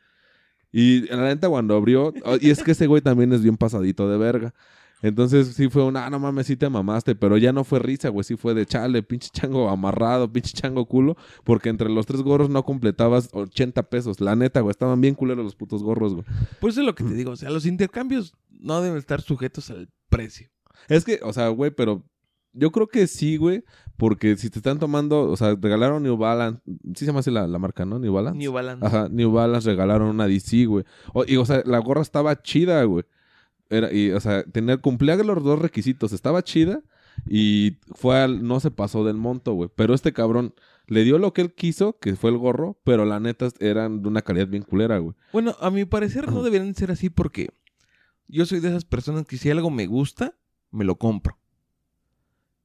Y en la neta cuando abrió, oh, y es que ese güey también es bien pasadito de verga. Entonces sí fue un, ah, no mames, sí te mamaste, pero ya no fue risa, güey, sí fue de chale, pinche chango amarrado, pinche chango culo, porque entre los tres gorros no completabas 80 pesos. La neta, güey, estaban bien culeros los putos gorros, güey. Por eso es lo que te digo. O sea, los intercambios no deben estar sujetos al precio. Es que, o sea, güey, pero yo creo que sí, güey, porque si te están tomando, o sea, regalaron New Balance, sí se llama así la, la marca, ¿no? New Balance. New Balance. Ajá, New Balance regalaron una DC, güey. O, y, o sea, la gorra estaba chida, güey. Era, y, o sea, tener, cumplía los dos requisitos. Estaba chida y fue al, no se pasó del monto, güey. Pero este cabrón le dio lo que él quiso, que fue el gorro, pero la neta eran de una calidad bien culera, güey. Bueno, a mi parecer no deberían ser así porque yo soy de esas personas que si algo me gusta, me lo compro.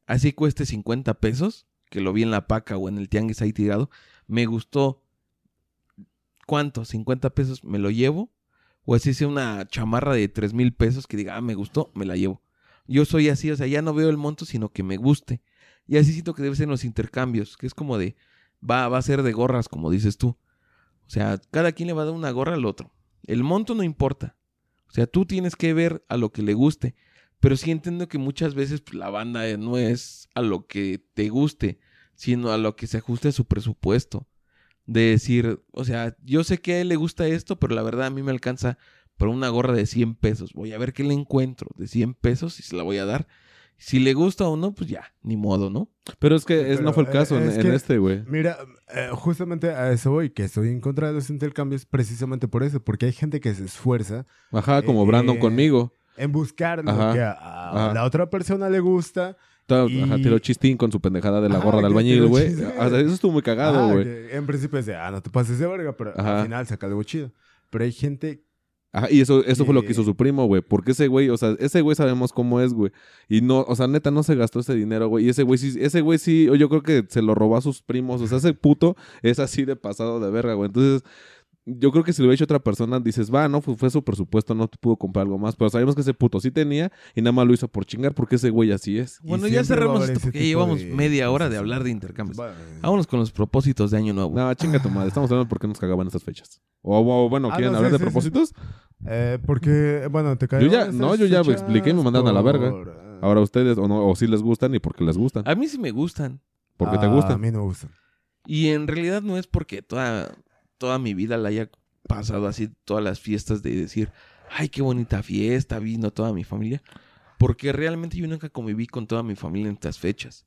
Así cueste 50 pesos, que lo vi en la paca o en el tianguis ahí tirado, me gustó. ¿Cuánto? 50 pesos, me lo llevo. O así sea una chamarra de 3 mil pesos que diga, ah, me gustó, me la llevo. Yo soy así, o sea, ya no veo el monto, sino que me guste. Y así siento que debe ser en los intercambios, que es como de, va, va a ser de gorras, como dices tú. O sea, cada quien le va a dar una gorra al otro. El monto no importa. O sea, tú tienes que ver a lo que le guste. Pero sí entiendo que muchas veces pues, la banda eh, no es a lo que te guste, sino a lo que se ajuste a su presupuesto. De decir, o sea, yo sé que a él le gusta esto, pero la verdad a mí me alcanza para una gorra de 100 pesos. Voy a ver qué le encuentro de 100 pesos y se la voy a dar. Si le gusta o no, pues ya, ni modo, ¿no? Pero es que es, Pero, no fue el eh, caso en, es en que- este, güey. Mira, eh, justamente a eso voy, que estoy en contra de los intercambios precisamente por eso, porque hay gente que se esfuerza Ajá, como eh, Brandon conmigo. En buscar lo Ajá, que a, a la otra persona le gusta. Ta- Y- Ajá, tiró chistín con su pendejada de la Ajá, gorra de albañil, güey. eso estuvo muy cagado, Ajá, güey. en principio es de, ah, no te pases de verga, pero al final saca algo chido. Pero hay gente Ajá, y eso, eso fue lo que que- hizo su primo, güey. Porque ese güey, o sea, ese güey sabemos cómo es, güey. Y no, o sea, neta, no se gastó ese dinero, güey. Y ese güey sí, ese güey sí, yo creo que se lo robó a sus primos. O sea, ese puto es así de pasado de verga, güey. Entonces, yo creo que si lo hubiera hecho otra persona, dices, va, no, fue, fue su presupuesto, no te pudo comprar algo más. Pero sabemos que ese puto sí tenía y nada más lo hizo por chingar porque ese güey así es. Bueno, Y ya cerramos esto porque llevamos de media hora de hablar de intercambios. Bueno, Vámonos con los propósitos de Año Nuevo. No, chinga tu madre. Estamos hablando de por qué nos cagaban esas fechas. O, o, bueno, Ah, ¿quieren no, hablar sí, de sí, sí. propósitos? eh, porque, bueno, te Yo ya- no, yo ya expliqué y me mandaron a la verga. eh, Ahora ustedes, o no, o sí les gustan y por qué les gustan. A mí sí me gustan. Porque te ah, A gustan. mí no me gustan. Y en realidad no es porque toda, toda mi vida la haya pasado así, todas las fiestas de decir, ay, qué bonita fiesta, vino toda mi familia. Porque realmente yo nunca conviví con toda mi familia en estas fechas.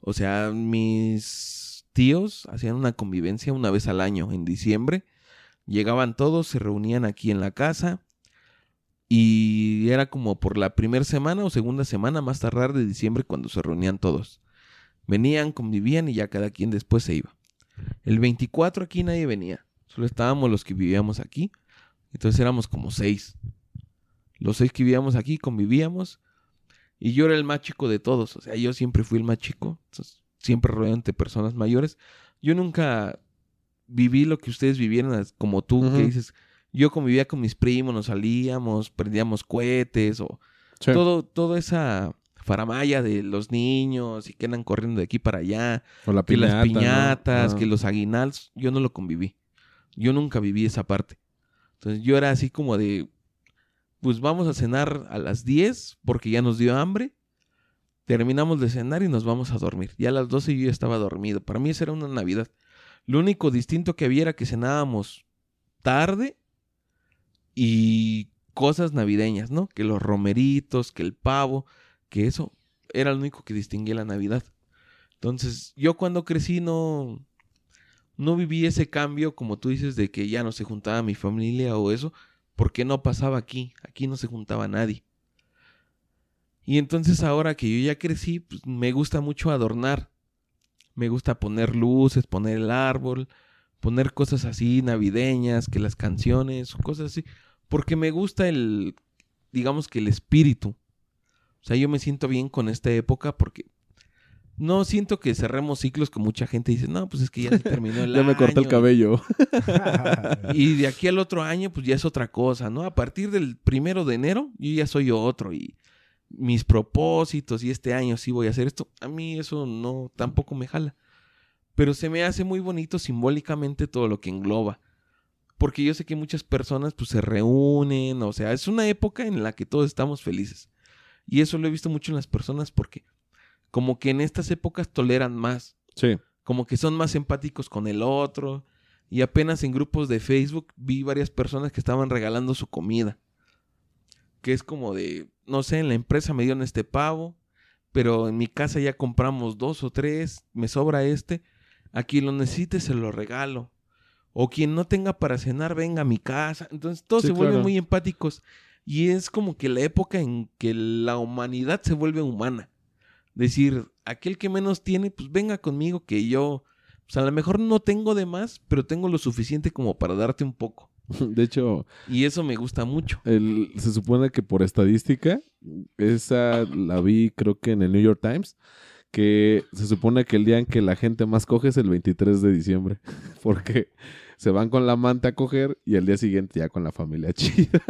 O sea, mis tíos hacían una convivencia una vez al año, en diciembre. Llegaban todos, se reunían aquí en la casa. Y era como por la primera semana o segunda semana más tardar de diciembre cuando se reunían todos. Venían, convivían y ya cada quien después se iba. El 24 aquí nadie venía. Solo estábamos los que vivíamos aquí. Entonces éramos como seis. Los seis que vivíamos aquí convivíamos. Y yo era el más chico de todos. O sea, yo siempre fui el más chico. Entonces, siempre rodeado entre personas mayores. Yo nunca viví lo que ustedes vivieron como tú, que dices, yo convivía con mis primos, nos salíamos, prendíamos cohetes o Sí. todo, toda esa faramaya de los niños y que andan corriendo de aquí para allá, O la que las piñatas, Ah. que los aguinaldos, yo no lo conviví. Yo nunca viví esa parte. Entonces yo era así como de, pues vamos a cenar a las 10 porque ya nos dio hambre. Terminamos de cenar y nos vamos a dormir. Ya a las 12 yo ya estaba dormido. Para mí esa era una Navidad. Lo único distinto que había era que cenábamos tarde y cosas navideñas, ¿no? Que los romeritos, que el pavo, que eso era lo único que distinguía la Navidad. Entonces, yo cuando crecí no no viví ese cambio como tú dices de que ya no se juntaba mi familia o eso, porque no pasaba aquí, aquí no se juntaba nadie. Y entonces ahora que yo ya crecí, pues, me gusta mucho adornar. Me gusta poner luces, poner el árbol, poner cosas así navideñas, que las canciones, cosas así, porque me gusta el, digamos que el espíritu. O sea, yo me siento bien con esta época porque no siento que cerremos ciclos que mucha gente dice, no, pues es que ya se terminó el Ya me corté el año". cabello. Y de aquí al otro año, pues ya es otra cosa, ¿no? A partir del primero de enero, yo ya soy otro y mis propósitos y este año sí voy a hacer esto. A mí eso no, tampoco me jala. Pero se me hace muy bonito simbólicamente todo lo que engloba. Porque yo sé que muchas personas pues se reúnen, o sea, es una época en la que todos estamos felices. Y eso lo he visto mucho en las personas porque como que en estas épocas toleran más Sí. como que son más empáticos con el otro. Y apenas en grupos de Facebook vi varias personas que estaban regalando su comida. Que es como de, no sé, en la empresa me dieron este pavo, pero en mi casa ya compramos dos o tres, me sobra este. A quien lo necesite se lo regalo. O quien no tenga para cenar, venga a mi casa. Entonces todos Sí, se vuelven claro. muy empáticos. Y es como que la época en que la humanidad se vuelve humana. Decir, aquel que menos tiene, pues venga conmigo que yo, pues a lo mejor no tengo de más, pero tengo lo suficiente como para darte un poco. De hecho, Y eso me gusta mucho. el- se supone que por estadística, esa la vi creo que en el New York Times, que se supone que el día en que la gente más coge es el 23 de diciembre, porque se van con la manta a coger y el día siguiente ya con la familia chida.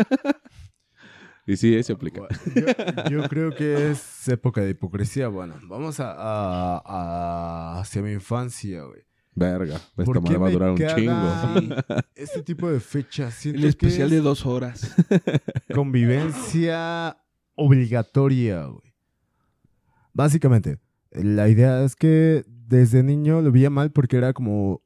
Y sí, se aplica. Yo, yo creo que es época de hipocresía. Bueno, vamos a, a- a- hacia mi infancia, güey. Verga, esta ¿Por qué madre va a durar un chingo. Este tipo de fechas. El especial que de dos horas. convivencia obligatoria, güey. Básicamente, la idea es que desde niño lo veía mal porque era como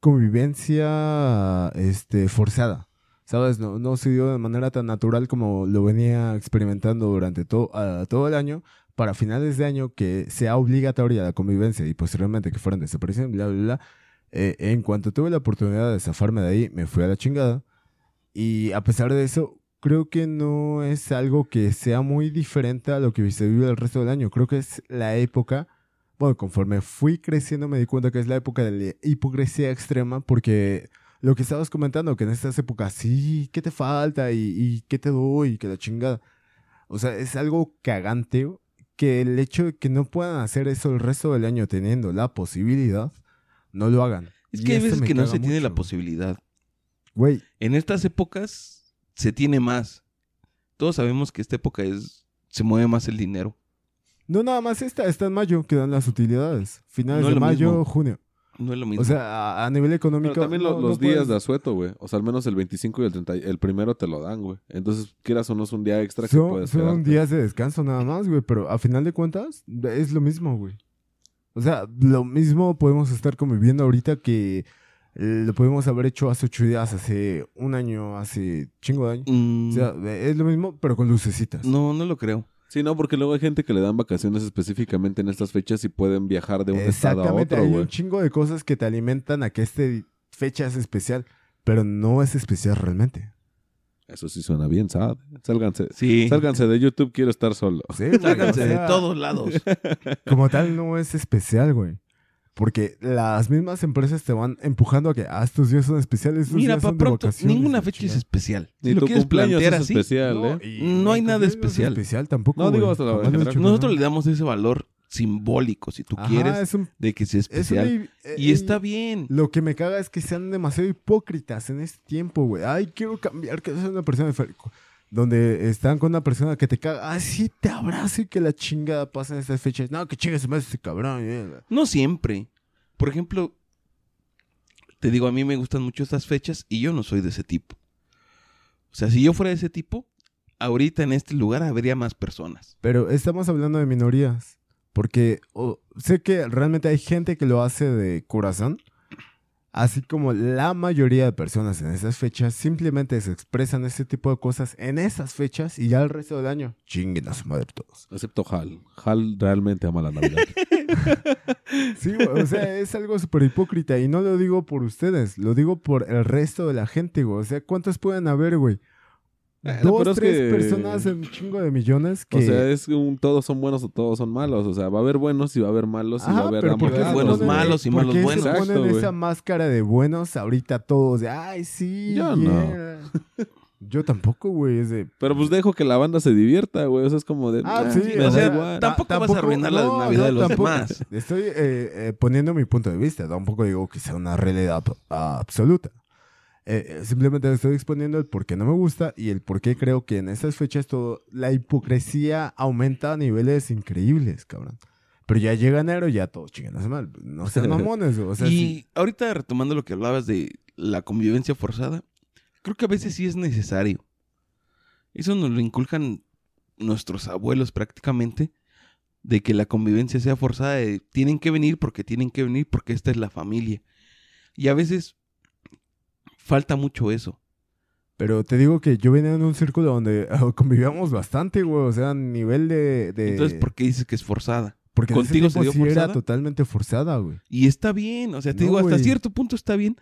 convivencia este, forzada. ¿Sabes? No, no se dio de manera tan natural como lo venía experimentando durante to- a- todo el año. Para finales de año que sea obligatoria la convivencia y posteriormente que fueran desapareciendo, bla, bla, bla. Eh, en cuanto tuve la oportunidad de zafarme de ahí, me fui a la chingada. Y a pesar de eso, creo que no es algo que sea muy diferente a lo que se vive el resto del año. Creo que es la época, bueno, conforme fui creciendo me di cuenta que es la época de la hipocresía extrema porque lo que estabas comentando, que en estas épocas, sí, ¿qué te falta? ¿Y, y qué te doy? Y que la chingada. O sea, es algo cagante que el hecho de que no puedan hacer eso el resto del año teniendo la posibilidad, no lo hagan. Es Y que hay esto veces que no se tiene la posibilidad. Güey, En estas épocas se tiene más. Todos sabemos que esta época es se mueve más el dinero. no nada más esta, está en mayo que dan las utilidades. Finales No de mayo, mismo. junio. No es lo mismo. O sea, a, a nivel económico. Pero también no- los no días puedes- de asueto, güey. O sea, al menos el 25 y el 30. El primero te lo dan, güey. Entonces, quieras o no, es un día extra que Son, puedes son quedarte. días de descanso nada más, güey, pero a final de cuentas es lo mismo, güey. O sea, lo mismo podemos estar conviviendo ahorita que lo podemos haber hecho hace ocho días, hace un año, hace chingo de años. Mm, O sea, es lo mismo, pero con lucecitas. no, no lo creo. Sí, no, porque luego hay gente que le dan vacaciones específicamente en estas fechas y pueden viajar de un estado a Exactamente, otro, hay güey. un chingo de cosas que te alimentan a que esta fecha es especial, pero no es especial realmente. Eso sí suena bien, ¿sabes? Sálganse. Sí. Sálganse de YouTube, quiero estar solo. Sí, güey, Sálganse o de todos lados. Como tal, no es especial, güey. Porque las mismas empresas te van empujando a que ah, estos días son especiales. Estos Mira, días para son de pronto, ninguna fecha es especial. Si Ni lo tu quieres plantear es así, especial, No, ¿eh? No hay nada especial. Es especial tampoco. No, digo, hasta la Nosotros no. le damos ese valor simbólico, si tú Ajá, quieres, es un- de que sea es especial. eh, y eh, está bien. Lo que me caga es que sean demasiado hipócritas en este tiempo, güey. Ay, quiero cambiar, que soy una persona diferente. Donde están con una persona que te caga. Ay, sí, te abrazo y que la chingada pasa en estas fechas. No, que chingas más ese cabrón. eh. No siempre. Por ejemplo, te digo, a mí me gustan mucho estas fechas y yo no soy de ese tipo. O sea, si yo fuera de ese tipo, ahorita en este lugar habría más personas. Pero estamos hablando de minorías. Porque oh, sé que realmente hay gente que lo hace de corazón. Así como la mayoría de personas en esas fechas simplemente se expresan ese tipo de cosas en esas fechas y ya el resto del año chinguen a su madre todos. Excepto Hal. Hal realmente ama la Navidad. Sí, güey, o sea, es algo súper hipócrita y no lo digo por ustedes, lo digo por el resto de la gente, güey. O sea, ¿cuántos pueden haber, güey? Dos, es tres que- personas en un chingo de millones que... O sea, es un todos son buenos o todos son malos. O sea, va a haber buenos y va a haber malos y va a haber pero ambos ¿por qué se lados, buenos ponen- güey. malos y por malos qué buenos? se ponen Exacto, esa máscara de buenos ahorita todos de, ay, sí, Yo yeah". Yo tampoco, güey. Pero pues dejo que la banda se divierta, güey. O sea, es como de. Ah, "Ah, sí, me o da sea, igual". tampoco vas a arruinar la Navidad de los demás. Estoy eh, eh, poniendo mi punto de vista, tampoco digo que sea una realidad ab- absoluta. Eh, eh, simplemente estoy exponiendo el por qué no me gusta y el por qué creo que en esas fechas todo, la hipocresía aumenta a niveles increíbles, cabrón. Pero ya llega enero y ya todos chingan su madre. No sean mamones, güey, o sea, y sí. ahorita retomando lo que hablabas de la convivencia forzada, creo que a veces sí es necesario. Eso nos lo inculcan nuestros abuelos prácticamente, de que la convivencia sea forzada, de tienen que venir porque tienen que venir porque esta es la familia. Y a veces falta mucho eso. Pero te digo que yo venía en un círculo donde ah, convivíamos bastante, güey. O sea, a nivel de. de- Entonces, ¿por qué dices que es forzada? Porque contigo se dio sí forzada? era totalmente forzada, güey. Y está bien, o sea, te No, digo, hasta güey. cierto punto está bien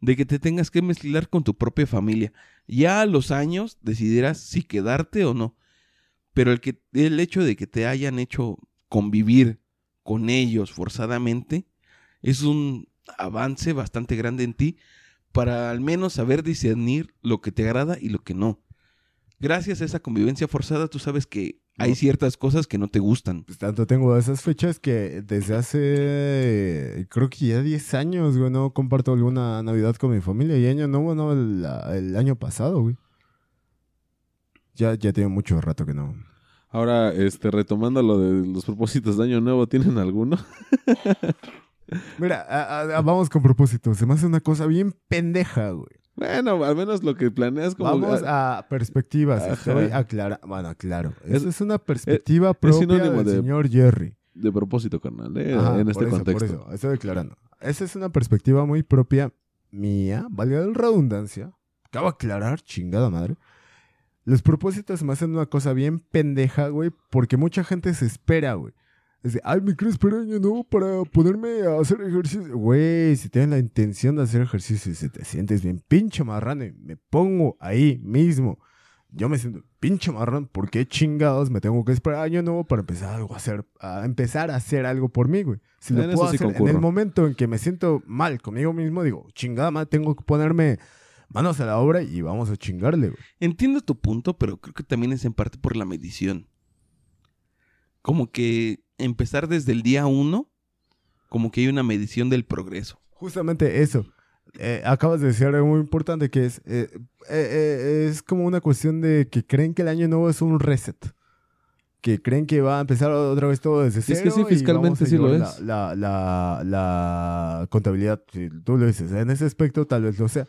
de que te tengas que mezclar con tu propia familia. Ya a los años decidirás si quedarte o no. Pero el, que, el hecho de que te hayan hecho convivir con ellos forzadamente es un avance bastante grande en ti para al menos saber discernir lo que te agrada y lo que no. Gracias a esa convivencia forzada, tú sabes que hay ciertas cosas que no te gustan. Pues tanto tengo esas fechas que desde hace. Creo que ya 10 años, güey, no comparto alguna Navidad con mi familia. Y año nuevo, no, el, el año pasado, güey. Ya, ya tiene mucho rato que no. Ahora, este, retomando lo de los propósitos de Año Nuevo, ¿tienen alguno? Mira, a- a- a- vamos con propósito. Se me hace una cosa bien pendeja, güey. Bueno, al menos lo que planeas como... Vamos a perspectivas. Ajá. Estoy aclarando. Bueno, claro. Es- Esa es una perspectiva es propia sinónimo del de- señor Jerry. De propósito, carnal, ¿eh? Ajá, en por este eso, contexto. Por eso, estoy declarando. Esa es una perspectiva muy propia mía, valga la redundancia. Acabo de aclarar, chingada madre. Los propósitos me hacen una cosa bien pendeja, güey, porque mucha gente se espera, güey. De, ay, me quiero esperar año nuevo para ponerme a hacer ejercicio. Güey, si tienes la intención de hacer ejercicio y si te sientes bien pinche marrano y me pongo ahí mismo. Yo me siento pinche marrón, ¿por qué chingados me tengo que esperar año nuevo para empezar algo a hacer, a empezar a hacer algo por mí, güey? Si lo puedo sí hacer en el momento en que me siento mal conmigo mismo, digo, chingada madre, tengo que ponerme manos a la obra y vamos a chingarle, güey. Entiendo tu punto, pero creo que también es en parte por la medición. Como que empezar desde el día uno, como que hay una medición del progreso. Justamente eso. eh, acabas de decir algo muy importante que es, eh, eh, es como una cuestión de que creen que el año nuevo es un reset. Que creen que va a empezar otra vez todo desde Es que cero. sí, fiscalmente sí lo es. La, la, la, la contabilidad, tú lo dices, en ese aspecto tal vez lo sea.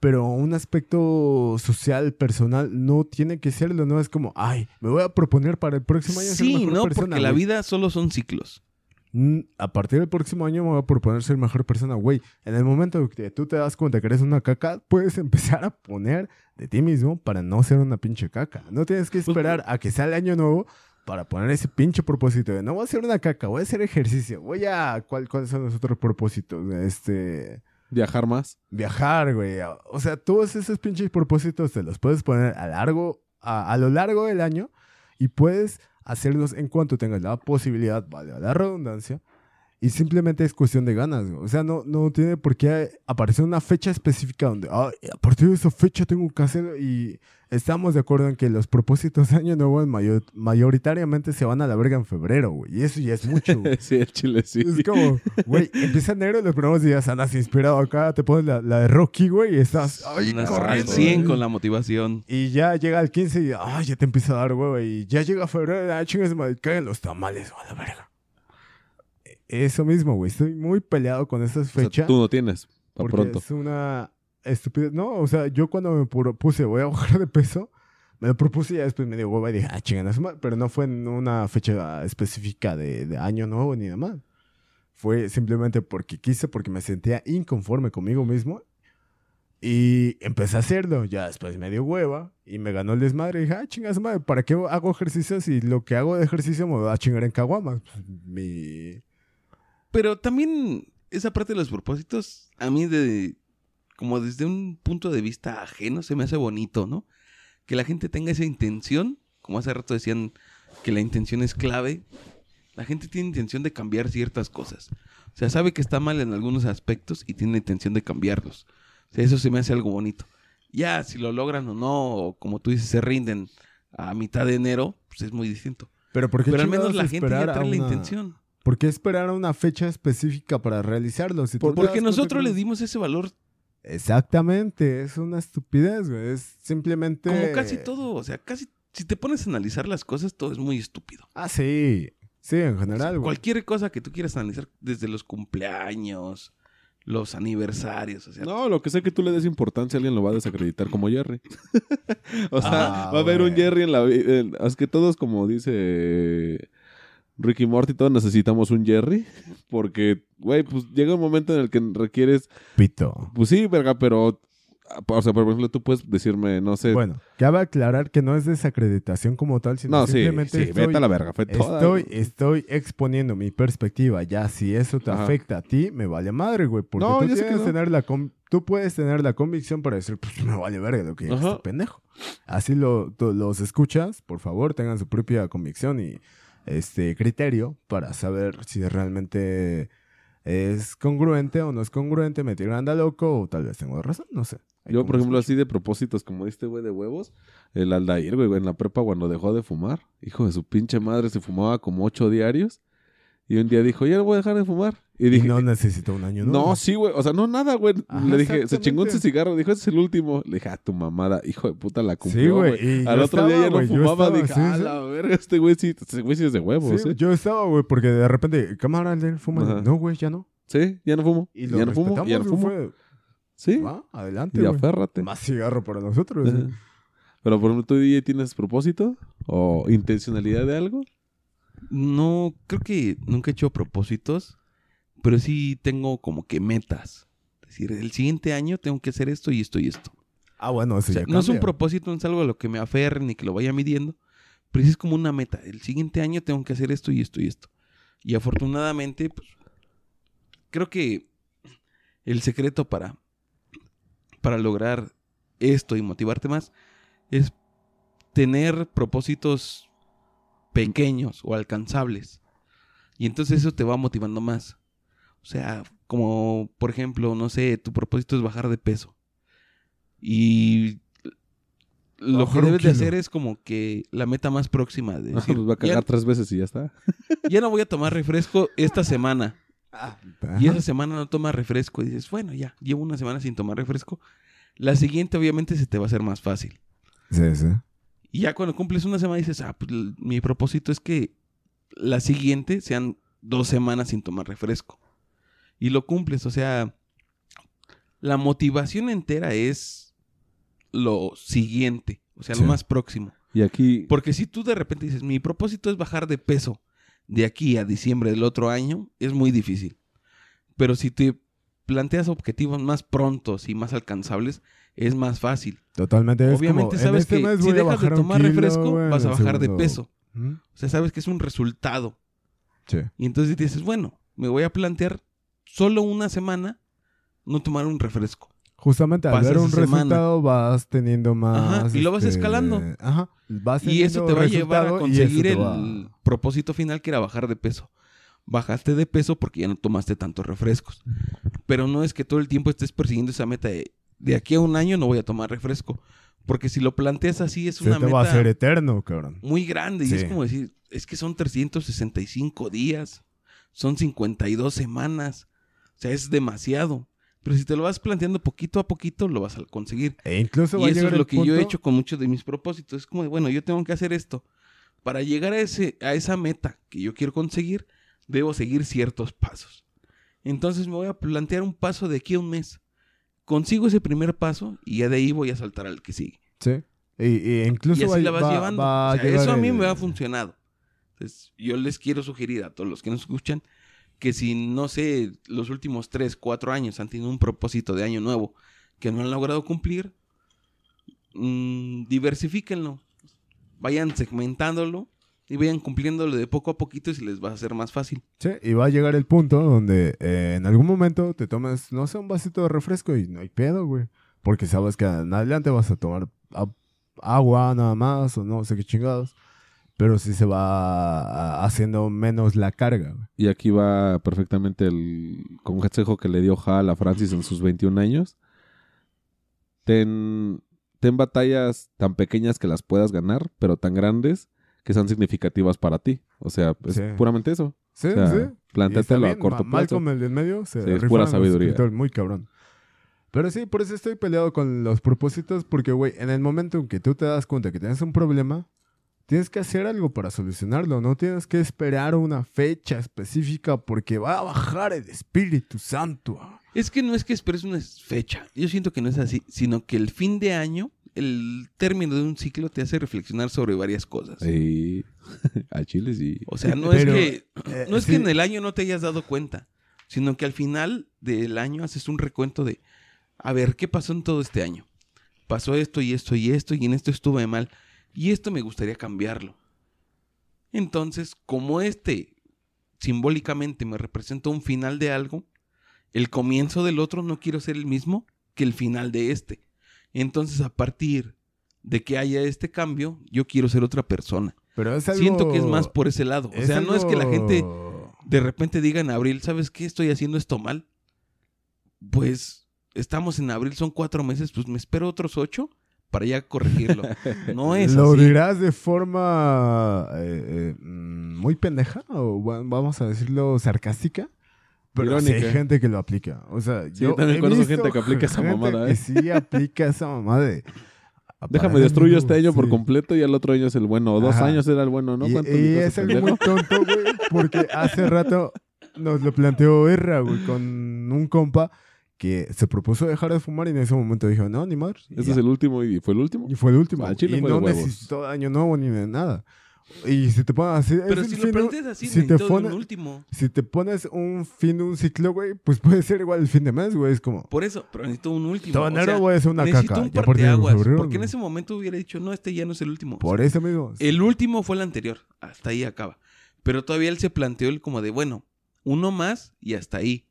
Pero un aspecto social, personal, no tiene que serlo, ¿no? Es como, ay, me voy a proponer para el próximo año ser Sí, mejor no, persona. porque la güey". vida solo son ciclos. Mm, A partir del próximo año me voy a proponer ser mejor persona, güey. En el momento que tú te das cuenta que eres una caca, puedes empezar a poner de ti mismo para no ser una pinche caca. No tienes que esperar a que sea el año nuevo para poner ese pinche propósito de no voy a ser una caca, voy a hacer ejercicio, voy a... ¿cuál- ¿Cuáles son los otros propósitos? Este... Viajar más. Viajar, güey. O sea, todos esos pinches propósitos te los puedes poner a largo, a, a lo largo del año y puedes hacerlos en cuanto tengas la posibilidad, vale, la redundancia. Y simplemente es cuestión de ganas. O sea, no, no tiene por qué aparecer una fecha específica donde, "Ay, a partir de esa fecha tengo que hacer. Y estamos de acuerdo en que los propósitos de Año Nuevo mayor- mayoritariamente se van a la verga en febrero, güey. Y eso ya es mucho, güey. sí, el chile sí. Es como, güey, empieza enero y los primeros días andas inspirado acá, te pones la, la de Rocky, güey, y estás, ay, Unas al corriendo, 100 güey. con la motivación. Y ya llega el 15 y, ay, ya te empieza a dar, güey, y ya llega febrero, ah, chingas, madre, caen los tamales, a la verga. Eso mismo, güey, estoy muy peleado con O sea, fechas. tú no tienes. Porque pronto. es una estupidez. No, o sea, yo cuando me propuse voy a bajar de peso, me lo propuse y ya después me dio hueva y dije, ah, chingan, a su madre", pero no fue en una fecha específica de, de año nuevo ni nada más. Fue simplemente porque quise, porque me sentía inconforme conmigo mismo y empecé a hacerlo. Ya después me dio hueva y me ganó el desmadre y dije, ah, chingas madre, ¿para qué hago ejercicio si lo que hago de ejercicio me va a chingar en caguama? Mi... Pero también esa parte de los propósitos, a mí de como desde un punto de vista ajeno se me hace bonito, ¿no? Que la gente tenga esa intención, como hace rato decían que la intención es clave. La gente tiene intención de cambiar ciertas cosas. O sea, sabe que está mal en algunos aspectos y tiene intención de cambiarlos. O sea, eso se me hace algo bonito. Ya, si lo logran o no, o como tú dices, se rinden a mitad de enero, pues es muy distinto. Pero, ¿por qué Pero al menos la gente ya trae la intención. ¿Por qué esperar a una fecha específica para realizarlo? Si Porque nosotros que- le dimos ese valor Exactamente, es una estupidez, güey. Es simplemente... Como casi todo, o sea, casi si te pones a analizar las cosas, todo es muy estúpido. Ah, sí. Sí, en O sea, general, güey. cualquier cosa que tú quieras analizar, desde los cumpleaños, los aniversarios, o sea, No, lo que sé que tú le des importancia, alguien lo va a desacreditar como Jerry. o sea, Ah, va a haber un. Jerry en la vida. Es que todos, como dice Ricky Morty, todos necesitamos un Jerry. Porque, güey, pues llega un momento en el que requieres. Pito. Pues sí, verga, pero. O sea, por ejemplo, tú puedes decirme, no sé. Bueno, cabe aclarar que no es desacreditación como tal, sino no, sí, simplemente sí, estoy, vete a la verga. Fue toda. estoy, estoy exponiendo mi perspectiva. Ya, si eso te Ajá. afecta a ti, me vale madre, güey. Porque No, tú, que tienes no. tener la tú puedes tener la convicción para decir, pues me vale verga lo que Ajá. este pendejo. Así lo, los escuchas, por favor, tengan su propia convicción y este criterio para saber si realmente es congruente o no es congruente, me tiran anda loco o tal vez tengo razón, no sé. Ahí Yo, por ejemplo, escucho. así de propósitos, como este güey de huevos, el Aldair, güey, en la prepa cuando dejó de fumar, hijo de su pinche madre, se fumaba como ocho diarios. Y un día dijo, ya no voy a dejar de fumar. Y Y dije, no necesito un año no, nuevo. sí, güey, o sea, no nada, güey. Ajá, Le dije, se chingó ese cigarro, dijo, ese es el último. Le dije, ah, tu mamada, hijo de puta, la cumplió, Sí, güey. Al otro día ya no fumaba, estaba, dije, sí, ah, sí. la verga, este güey sí, este güey sí es de huevos, Sí, ¿eh? yo estaba, güey, porque de repente, cámara, Alder, fuma. Ajá. No, güey, ya no. Sí, ya no fumo. Y lo ya no fumo, ya no fumo. fue, Sí, va, adelante, y aférrate. Más cigarro para nosotros. Güey. Pero, por ejemplo, ¿tú, DJ, tienes propósito o intencionalidad de algo? No, creo que nunca he hecho propósitos, pero sí tengo como que metas. Es decir, el siguiente año tengo que hacer esto y esto y esto. Ah, bueno, eso O sea, ya no es un propósito, no es algo a lo que me aferre ni que lo vaya midiendo, pero sí es como una meta. El siguiente año tengo que hacer esto y esto y esto. Y afortunadamente, pues, creo que el secreto para, para lograr esto y motivarte más es tener propósitos pequeños o alcanzables. Y entonces eso te va motivando más. O sea, como por ejemplo, no sé, tu propósito es bajar de peso. Y lo Bajar que debes de hacer es como que la meta más próxima de Ah, decir, pues va a cagar ya, tres veces y ya está. ya no voy a tomar refresco esta semana. y esa semana no tomas refresco y dices, bueno, ya, llevo una semana sin tomar refresco, la siguiente obviamente se te va a hacer más fácil. Sí, sí. Y ya cuando cumples una semana dices, ah, pues mi propósito es que la siguiente sean dos semanas sin tomar refresco. Y lo cumples, o sea, la motivación entera es lo siguiente, o sea, Sí. lo más próximo. Y aquí, Porque si tú de repente dices, mi propósito es bajar de peso de aquí a diciembre del otro año, es muy difícil. Pero si te planteas objetivos más prontos y más alcanzables, es más fácil. Totalmente. es Obviamente como, sabes este que si dejas de tomar kilo, refresco, vas a bajar de peso. ¿Mm? O sea, sabes que es un resultado. Sí. Y entonces dices, bueno, me voy a plantear solo una semana no tomar un refresco. Justamente al Pasa ver un semana. resultado vas teniendo más... Ajá, y lo vas este, escalando. Ajá. Vas Y eso te va a llevar a conseguir el va- propósito final que era bajar de peso. Bajaste de peso porque ya no tomaste tantos refrescos. Pero no es que todo el tiempo estés persiguiendo esa meta de de aquí a un año no voy a tomar refresco. Porque si lo planteas así es Se una te va a meta eterno, cabrón. muy grande. Y es como decir, es que son 365 días. Son 52 semanas. O sea, es demasiado. Pero si te lo vas planteando poquito a poquito, lo vas a conseguir. E incluso va Y a eso es lo que yo he hecho con muchos de mis propósitos. Es como de, bueno, yo tengo que hacer esto. Para llegar a, ese, a esa meta que yo quiero conseguir, debo seguir ciertos pasos. Entonces me voy a plantear un paso de aquí a un mes. Consigo ese primer paso y ya de ahí voy a saltar al que sigue. Sí. Y, y incluso y así va- la vas va- llevando. va O sea, llegar eso a mí el- me ha funcionado. Entonces, yo les quiero sugerir a todos los que nos escuchan que si, no sé, los últimos 3, 4 años han tenido un propósito de año nuevo que no han logrado cumplir, mm, diversifíquenlo. Vayan segmentándolo y vayan cumpliéndolo de poco a poquito y se les va a hacer más fácil. Sí, y va a llegar el punto donde eh, en algún momento te tomes, no sé, un vasito de refresco y no hay pedo, güey. Porque sabes que en adelante vas a tomar a- agua nada más o no sé qué chingados. Pero sí se va haciendo menos la carga, güey. y aquí va perfectamente el consejo que le dio Hal a Francis en sus 21 años. Ten, ten batallas tan pequeñas que las puedas ganar, pero tan grandes que sean significativas para ti. O sea, es Sí. puramente eso. Sí, O sea, sí. A corto Ma- plazo. Malcolm, el de en medio, se Sí, es pura sabiduría. muy cabrón. Pero sí, por eso estoy peleado con los propósitos, porque, güey, en el momento en que tú te das cuenta que tienes un problema, tienes que hacer algo para solucionarlo. No tienes que esperar una fecha específica porque va a bajar el Espíritu Santo. Es que no es que esperes una fecha. Yo siento que no es así, sino que el fin de año, el término de un ciclo te hace reflexionar sobre varias cosas. Sí. Al chile sí. O sea, no Pero, es que eh, no es sí. que en el año no te hayas dado cuenta, sino que al final del año haces un recuento de a ver, ¿qué pasó en todo este año? Pasó esto y esto y esto y en esto estuve mal y esto me gustaría cambiarlo. Entonces, como este simbólicamente me representa un final de algo, el comienzo del otro no quiero ser el mismo que el final de este. Entonces, a partir de que haya este cambio, yo quiero ser otra persona. Pero es algo... Siento que es más por ese lado. O sea, no es que la gente de repente diga en abril, ¿sabes qué? Estoy haciendo esto mal. Pues estamos en abril, son cuatro meses, pues me espero otros ocho para ya corregirlo. No es ¿Lo así. dirás de forma eh, eh, mm, muy pendeja o va- vamos a decirlo sarcástica? Pero sí hay gente que lo aplica. O sea, Sí, yo también conozco gente que aplica esa mamada, que ¿eh? sí aplica esa mamada de... Déjame destruyo este año por completo y el otro año es el bueno. O dos Ajá. años era el bueno, ¿no? Y, ¿Cuánto y le es algo muy tonto, güey, porque hace rato nos lo planteó Erra, güey, con un compa que se propuso dejar de fumar y en ese momento dijo, no, ni madre. Ese es el último y fue el último. Y fue el último. Al güey. chile y fue no necesitó año nuevo ni de nada. Y si te pones así... Pero si el lo planteas así, si te pones- un último. Si te pones un fin de un ciclo, güey, pues puede ser igual el fin de mes, güey. Es como, Por eso, pero necesito un último. O sea, voy a hacer una necesito caca. un parteaguas, porque en ese momento hubiera dicho, no, este ya no es el último. Por eso, amigos. El último fue el anterior. Hasta ahí acaba. Pero todavía él se planteó el como de, bueno, uno más y hasta ahí.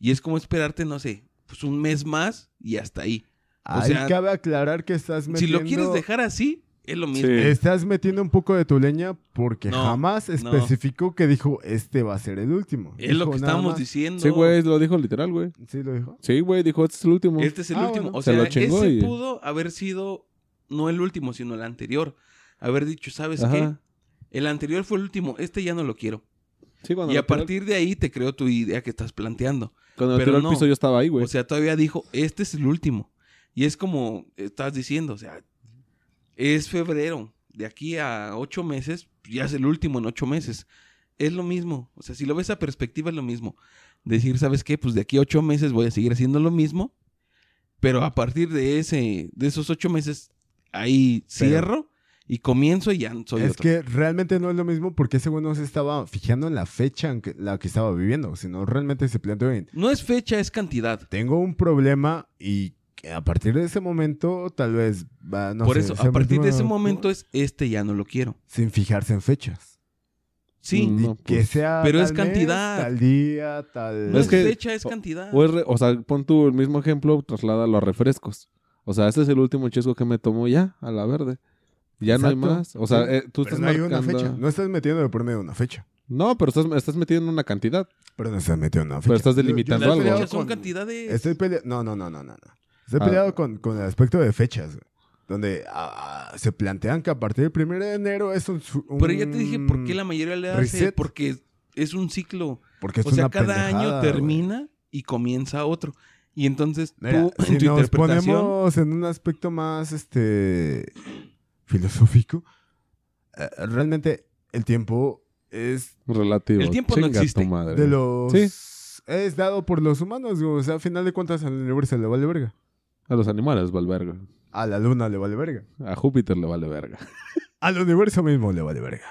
Y es como esperarte, no sé, pues un mes más y hasta ahí. o Ahí sea, cabe aclarar que estás metiendo... Si lo quieres dejar así, es lo mismo. Sí. Estás metiendo un poco de tu leña porque No, jamás no. especificó que dijo, este va a ser el último. Es lo que estamos más. diciendo. Sí, güey, lo dijo literal, güey. Sí, lo dijo. Sí, güey, dijo, este es el último. Este es el Ah, último. bueno. O Se sea, lo chingó ese y- pudo haber sido no el último, sino el anterior. Haber dicho, ¿sabes Ajá. qué? El anterior fue el último, este ya no lo quiero. Sí, cuando Y lo a partir de ahí te creó tu idea que estás planteando. Cuando pero no. piso yo estaba ahí, güey. O sea, todavía dijo, este es el último. Y es como estás diciendo, o sea, es febrero. De aquí a ocho meses, ya es el último en ocho meses. Es lo mismo. O sea, si lo ves a perspectiva, es lo mismo. Decir, ¿sabes qué? Pues de aquí a ocho meses voy a seguir haciendo lo mismo. Pero a partir de ese, de esos ocho meses, ahí Pero- cierro y comienzo y ya soy es otro. que realmente no es lo mismo porque ese güey no se estaba fijando en la fecha en que, la que estaba viviendo, sino realmente se planteó en, No es fecha, es cantidad. tengo un problema y a partir de ese momento tal vez va, no Por sé, eso, a partir de ese momento es, este ya no lo quiero. Sin fijarse en fechas. Sí, Mm, No, que pues, sea pero es tal mes, cantidad. tal día, tal... no Es es, que- fecha, es o- cantidad. O, es re- o sea, pon tú el mismo ejemplo, trasládalo a refrescos. O sea, este es el último chesco que me tomo ya, a la verde. Ya no hay Exacto. más. O sea, eh, tú pero estás no hay una marcando- fecha. No estás metiendo de por medio una fecha. No, pero estás, estás metiendo una cantidad. Pero no estás metiendo una fecha. Pero estás Yo- yo delimitando estoy Las algo. son con- cantidades. Estoy peleado... No, no, no, no, no. No. Estoy Ah. peleado con, con el aspecto de fechas, güey, Donde ah, se plantean que a partir del 1 de enero es un... su- Pero ya te dije por un- qué la mayoría le hace. reset. Porque es un ciclo. Porque es o sea, una cada año güey. termina y comienza otro. Y entonces Mira, tú, en si tu nos interpretación. ponemos en un aspecto más este filosófico, eh, realmente el tiempo es Relativo. El tiempo no existe. madre. de los Sí. es dado por los humanos, güey. o sea, a final de cuentas al universo le vale verga. A los animales vale verga. A la luna le vale verga. A Júpiter le vale verga. Al universo mismo le vale verga.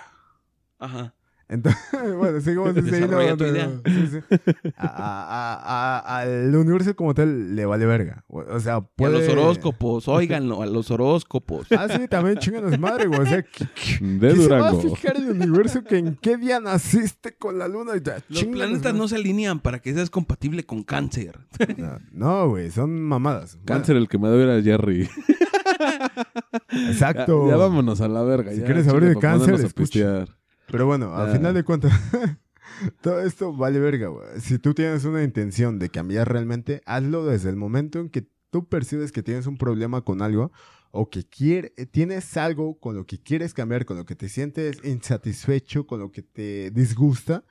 Ajá. Entonces, bueno, sigamos ese hilo donde- sí, sí. A- a- a- a- al universo como tal le vale verga. O sea, Y a puede... los horóscopos, óiganlo, a los horóscopos. Ah, sí, también chinganos madre, güey. O sea, ¿qué, qué- De qué se va a fijar el universo que en qué día naciste con la luna? Ya, Los chinganos planetas madre. no se alinean para que seas compatible con cáncer. No, No, güey, son mamadas. Cáncer el que me debe era Jerry. Exacto. Ya, ya vámonos a la verga. Si ya, quieres saber de cáncer, escucha. Pero bueno, al Ya. final de cuentas, todo esto vale verga, güey. Si tú tienes una intención de cambiar realmente, hazlo desde el momento en que tú percibes que tienes un problema con algo o que quiere, tienes algo con lo que quieres cambiar, con lo que te sientes insatisfecho, con lo que te disgusta.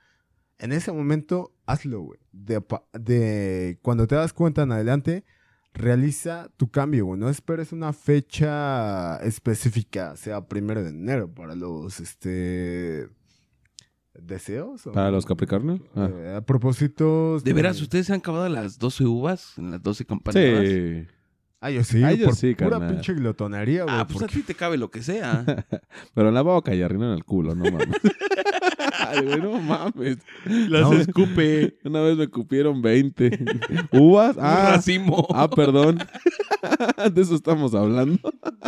En ese momento, hazlo, güey. De, de cuando te das cuenta en adelante, realiza tu cambio, güey. No esperes una fecha específica, sea primero de enero, para los, este... ¿Deseos? Para los Capricornios. Ah. Eh, a propósitos... ¿De veras ustedes se han acabado las 12 uvas en las 12 campanas? Sí. Ah, yo sí, Ah, yo por sí, pura carnal. pinche glotonería, güey. Ah, pues a porque- ti te cabe lo que sea. Pero en la boca y arriba en el culo, no mames. Ay, güey, no mames. Las No. escupe. Una vez me cupieron 20. ¿Uvas? Un Ah, racimo. ah, perdón. De eso estamos hablando.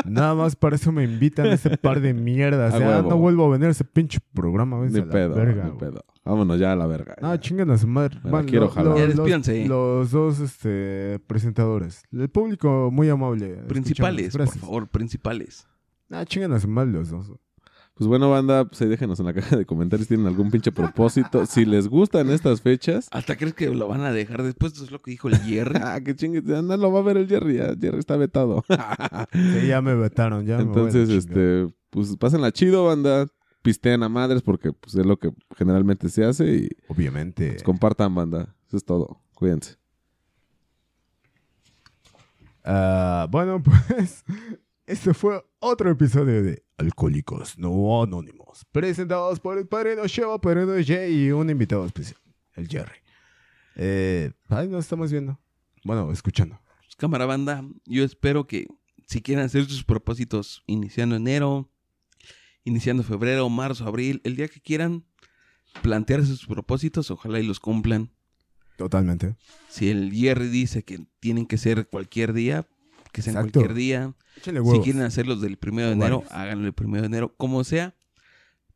Nada más para eso me invitan a ese par de mierdas. O sea, huevo. no vuelvo a venir a ese pinche programa. Ni pedo, verga, ni pedo. Vámonos ya a la verga. No, chingan a su madre. Me quiero jalar. Ya los- despídanse. Los, dos este, presentadores. El público muy amable. Principales, por favor, principales. Ah, chingan a su madre los dos. Pues bueno, banda, pues ahí déjenos en la caja de comentarios si tienen algún pinche propósito. Si les gustan estas fechas. ¿Hasta crees que lo van a dejar después? Eso es lo que dijo el Jerry. Ah, que chingue, anda, lo va a ver el Jerry, ya, Jerry está vetado. Sí, ya me vetaron. Ya me Entonces, chingada. este, pues pásenla chido, banda. Pistean a madres porque pues, es lo que generalmente se hace y Obviamente. pues, compartan, banda. Eso es todo. Cuídense. Ah, bueno, pues este fue otro episodio de Alcohólicos No Anónimos, presentados por el padrino Sheva, padrino Jay y un invitado especial, el Jerry. Eh, ahí nos estamos viendo. Bueno, escuchando. Pues, cámara banda, yo espero que si quieren hacer sus propósitos iniciando enero, iniciando febrero, marzo, abril, el día que quieran plantearse sus propósitos, ojalá y los cumplan. Totalmente. Si el Jerry dice que tienen que ser cualquier día, que sean Exacto. cualquier día. Si quieren hacerlos del primero de enero, háganlo el primero de enero, como sea.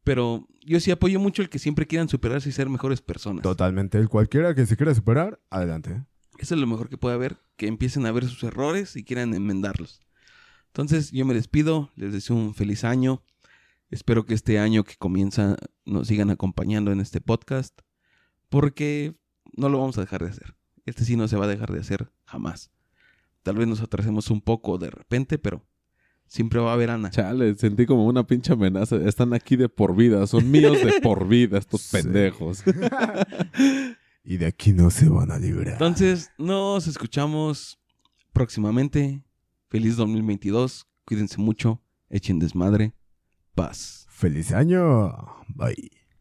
Pero yo sí apoyo mucho el que siempre quieran superarse y ser mejores personas. Totalmente. El cualquiera que se quiera superar, adelante. Eso es lo mejor que puede haber, que empiecen a ver sus errores y quieran enmendarlos. Entonces yo me despido, les deseo un feliz año. Espero que este año que comienza nos sigan acompañando en este podcast, porque no lo vamos a dejar de hacer. Este sí no se va a dejar de hacer jamás. Tal vez nos atrasemos un poco de repente, pero Siempre va a haber Ana. Chale, sentí como una pinche amenaza. Están aquí de por vida, son míos de por vida estos Sí. pendejos. y de aquí no se van a librar. Entonces, nos escuchamos próximamente. Feliz 2022. Cuídense mucho. Echen desmadre. Paz. Feliz año. Bye.